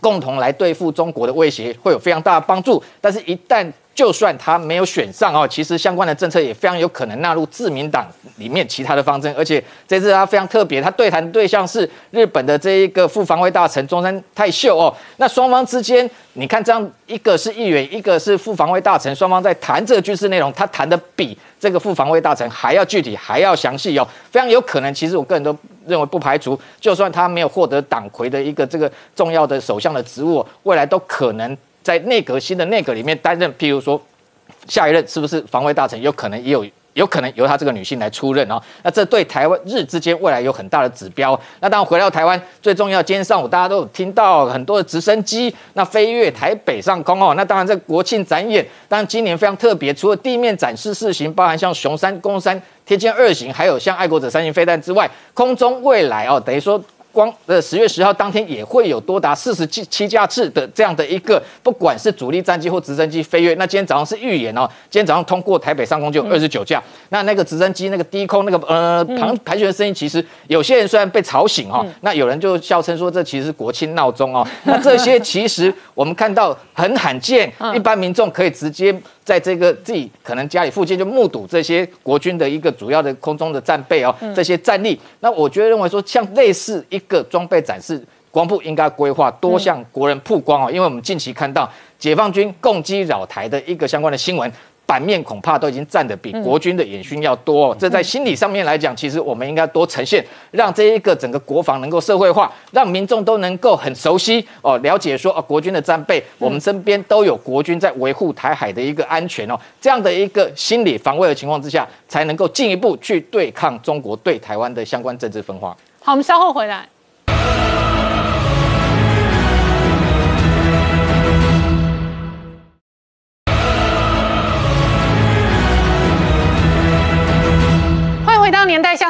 共同来对付中国的威胁会有非常大的帮助。但是，一旦就算他没有选上哦，其实相关的政策也非常有可能纳入自民党里面其他的方针。而且这次他非常特别，他对谈对象是日本的这一个副防卫大臣中山泰秀哦。那双方之间，你看这样一个是议员，一个是副防卫大臣，双方在谈这个军事内容，他谈的比。这个副防卫大臣还要具体，还要详细哦，非常有可能。其实我个人都认为不排除，就算他没有获得党魁的一个这个重要的首相的职务，未来都可能在内阁新的内阁里面担任，譬如说下一任是不是防卫大臣，有可能也有。有可能由她这个女性来出任哦，那这对台湾日之间未来有很大的指标。那当然回到台湾，最重要，今天上午大家都有听到很多的直升机那飞越台北上空哦。那当然在国庆展演，当然今年非常特别，除了地面展示四型，包含像熊山、公山、天剑二型，还有像爱国者三型飞弹之外，空中未来哦，等于说。光呃十月十号当天也会有多达四十七七架次的这样的一个，不管是主力战机或直升机飞越。那今天早上是预演哦，今天早上通过台北上空就有二十九架。那那个直升机那个低空那个呃盘盘旋的声音，其实有些人虽然被吵醒哈，那有人就笑称说这其实是国庆闹钟哦。那这些其实我们看到很罕见，一般民众可以直接。在这个自己可能家里附近就目睹这些国军的一个主要的空中的战备哦，这些战力，那我觉得认为说像类似一个装备展示，光部应该规划多向国人曝光哦，因为我们近期看到解放军攻击扰台的一个相关的新闻。版面恐怕都已经占的比国军的演训要多，哦。这在心理上面来讲，其实我们应该多呈现，让这一个整个国防能够社会化，让民众都能够很熟悉哦，了解说哦，国军的战备，我们身边都有国军在维护台海的一个安全哦，这样的一个心理防卫的情况之下，才能够进一步去对抗中国对台湾的相关政治分化。好，我们稍后回来。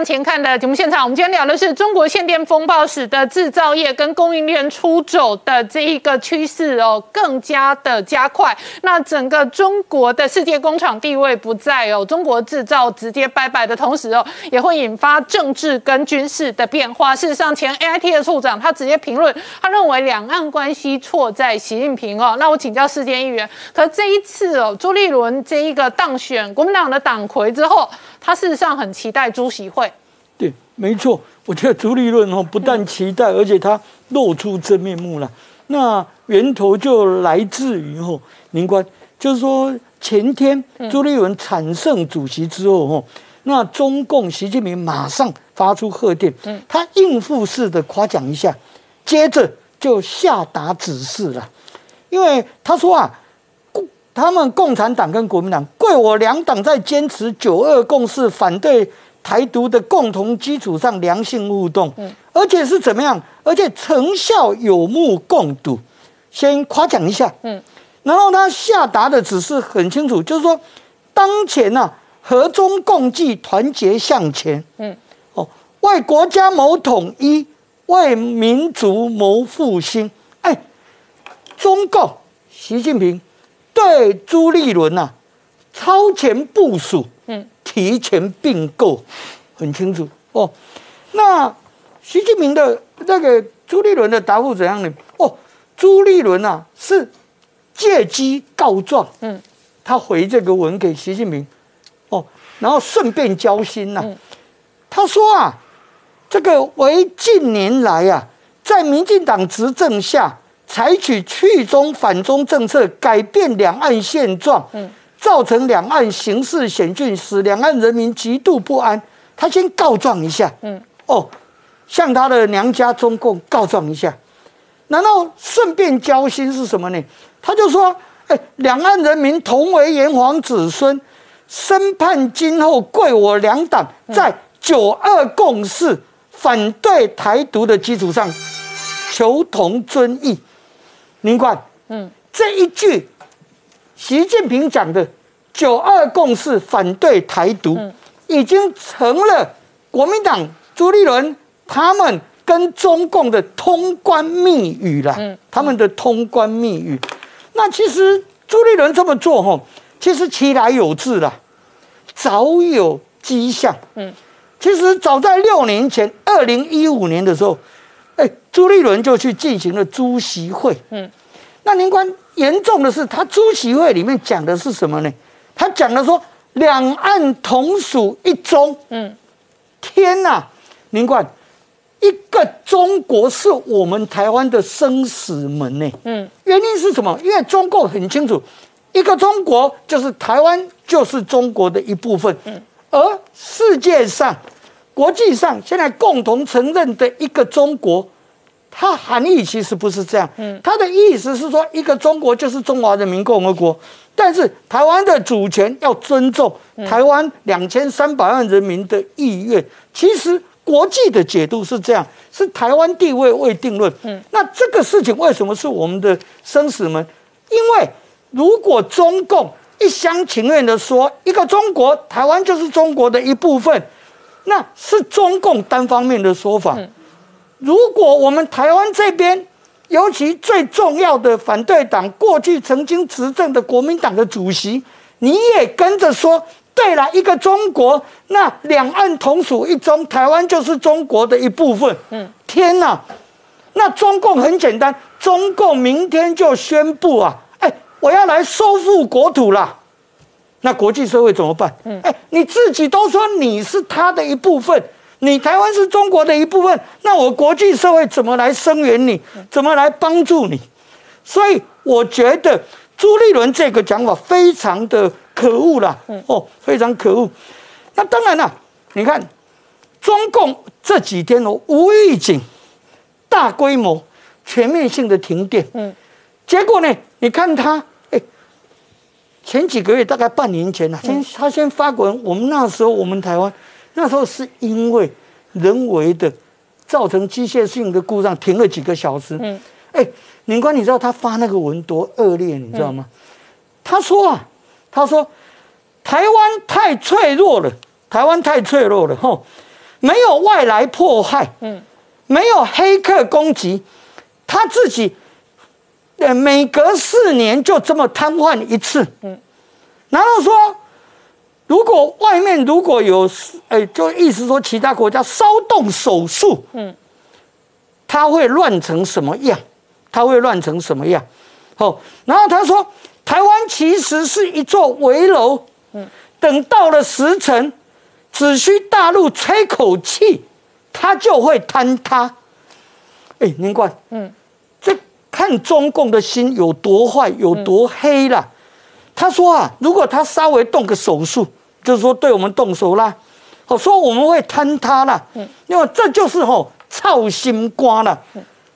前看的节目现场，我们今天聊的是中国限电风暴使得制造业跟供应链出走的这一个趋势哦，更加的加快。那整个中国的世界工厂地位不在哦，中国制造直接拜拜的同时哦，也会引发政治跟军事的变化。事实上，前 A I T 的处长他直接评论，他认为两岸关系错在习近平哦。那我请教世界议员，可这一次哦，朱立伦这一个当选国民党的党魁之后。他事实上很期待朱席会，对，没错，我觉得朱立伦哦不但期待，而且他露出真面目了。那源头就来自于哦，宁官，就是说前天朱立伦产胜主席之后哦，那中共习近平马上发出贺电，他应付式的夸奖一下，接着就下达指示了，因为他说啊。他们共产党跟国民党贵我两党在坚持九二共识、反对台独的共同基础上良性互动，而且是怎么样？而且成效有目共睹。先夸奖一下，嗯，然后他下达的指示很清楚，就是说，当前呢，和中共济，团结向前，嗯，哦，为国家谋统一，为民族谋复兴。哎，中共习近平。对朱立伦呐、超前部署，嗯，提前并购，很清楚。哦。那习近平的那个朱立伦的答复怎样呢？哦，朱立伦啊是借机告状，嗯，他回这个文给习近平，哦，然后顺便交心呐、他说啊，这个为近年来啊，在民进党执政下，采取去中反中政策，改变两岸现状，嗯，造成两岸形势险峻，使两岸人民极度不安。他先告状一下，嗯，哦，向他的娘家中共告状一下，然后顺便交心是什么呢？他就说，哎，两岸人民同为炎黄子孙，深盼今后贵我两党在九二共识、反对台独的基础上，求同尊异。您看，嗯，这一句习近平讲的“九二共识”反对台独，已经成了国民党朱立伦他们跟中共的通关密语了。他们的通关密语。那其实朱立伦这么做，吼，其实其来有自了，早有迹象。嗯，其实早在六年前，二零一五年的时候，哎，朱立伦就去进行了朱席会。嗯，那您观严重的是，他朱席会里面讲的是什么呢？他讲的说两岸同属一中。嗯，天哪，您观一个中国是我们台湾的生死门呢。嗯，原因是什么？因为中共很清楚，一个中国就是台湾就是中国的一部分。嗯，而世界上、国际上现在共同承认的一个中国，它含义其实不是这样。嗯，它的意思是说，一个中国就是中华人民共和国，但是台湾的主权要尊重台湾两千三百万人民的意愿。其实国际的解读是这样，是台湾地位未定论。嗯，那这个事情为什么是我们的生死门？因为如果中共一厢情愿的说一个中国，台湾就是中国的一部分，那是中共单方面的说法。如果我们台湾这边，尤其最重要的反对党，过去曾经执政的国民党的主席，你也跟着说，对了，一个中国，那两岸同属一中，台湾就是中国的一部分。嗯，天哪！那中共很简单，中共明天就宣布啊，哎，我要来收复国土啦。那国际社会怎么办？嗯，哎，你自己都说你是他的一部分，你台湾是中国的一部分，那我国际社会怎么来声援你？怎么来帮助你？所以我觉得朱立伦这个讲法非常的可恶啦，哦，非常可恶。那当然了，你看中共这几天哦，无预警、大规模、全面性的停电，嗯，结果呢，你看他，哎，前几个月大概半年前呢、先他先发文，我们那时候我们台湾那时候是因为人为的造成机械性的故障，停了几个小时，嗯，哎，宁官，你知道他发那个文多恶劣，你知道吗？他说啊，他说台湾太脆弱了，台湾太脆弱了，吼，没有外来迫害，嗯，没有黑客攻击，他自己，呃，每隔四年就这么瘫痪一次，嗯，然后说，如果外面如果有，哎，就意思说其他国家骚动手术，嗯，他会乱成什么样？他会乱成什么样？哦，然后他说，台湾其实是一座围楼，嗯，等到了时辰，只需大陆吹口气，它就会坍塌。哎，宁冠，嗯，这看中共的心有多坏，有多黑啦。他说啊，如果他稍微动个手术，就是说对我们动手啦，哦，说我们会坍塌啦，嗯，因为这就是吼操心瓜了。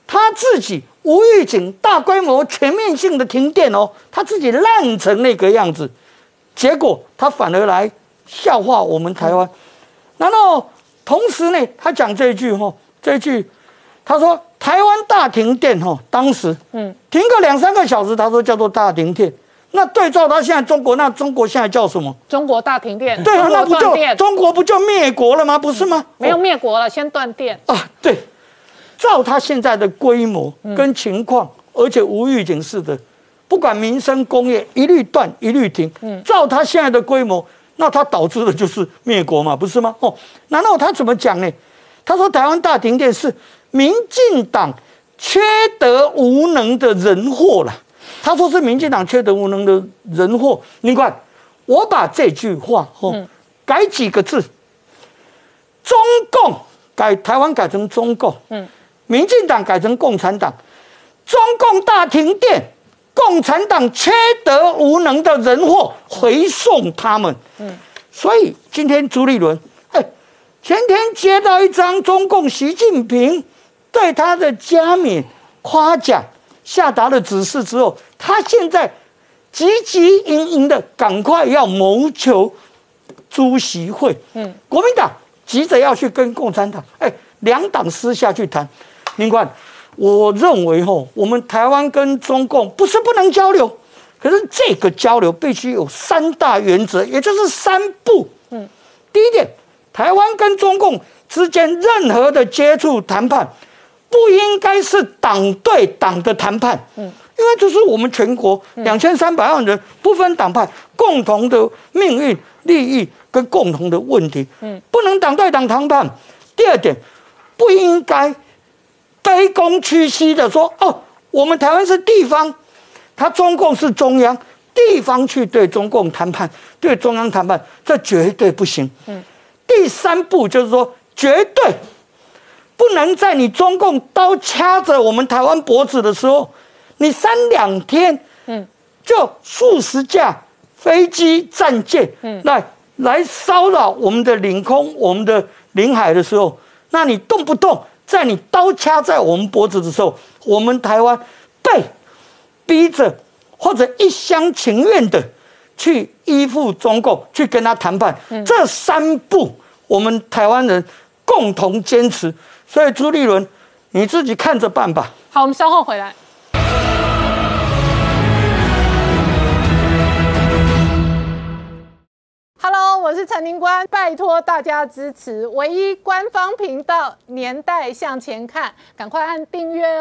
他自己无预警、大规模、全面性的停电哦，他自己烂成那个样子，结果他反而来笑话我们台湾。然后同时呢，他讲这一句哈，这一句他说台湾大停电哈，当时嗯停个两三个小时，他说叫做大停电。那对照他现在中国，那中国现在叫什么？中国大停电，对啊，那不就中国不就灭国了吗？不是吗？没有灭国了，先断电。啊，对，照他现在的规模跟情况，而且无预警式的不管民生工业一律断一律停。嗯，照他现在的规模，那他导致的就是灭国嘛，不是吗？哦，难道他怎么讲呢？他说台湾大停电是民进党缺德无能的人祸了。他说是民进党缺德无能的人祸。你看，我把这句话哦改几个字，中共改台湾改成中共，嗯，民进党改成共产党，中共大停电，共产党缺德无能的人祸回送他们，嗯，所以今天朱立伦，哎，前天接到一张中共习近平对他的加冕夸奖下达了指示之后，他现在急急营营的赶快要谋求朱席会，嗯，国民党急着要去跟共产党，哎，两党私下去谈。林冠，我认为吼，我们台湾跟中共不是不能交流，可是这个交流必须有三大原则，也就是三步。嗯，第一点，台湾跟中共之间任何的接触谈判，不应该是党对党的谈判。嗯，因为这是我们全国两千三百万人不分党派共同的命运、利益跟共同的问题。嗯，不能党对党谈判。第二点，不应该卑躬屈膝的说哦，我们台湾是地方，他中共是中央，地方去对中共谈判，对中央谈判，这绝对不行。嗯，第三步就是说，绝对不能在你中共刀掐着我们台湾脖子的时候，你三两天，嗯，就数十架飞机、战舰，嗯，来来骚扰我们的领空、我们的领海的时候，那你动不动在你刀掐在我们脖子的时候，我们台湾被逼着或者一厢情愿的去依附中共，去跟他谈判，这三步我们台湾人共同坚持。所以朱立伦，你自己看着办吧。好，我们稍后回来。Hello，我是陈宁官，拜托大家支持唯一官方频道《年代向前看》，赶快按订阅哦。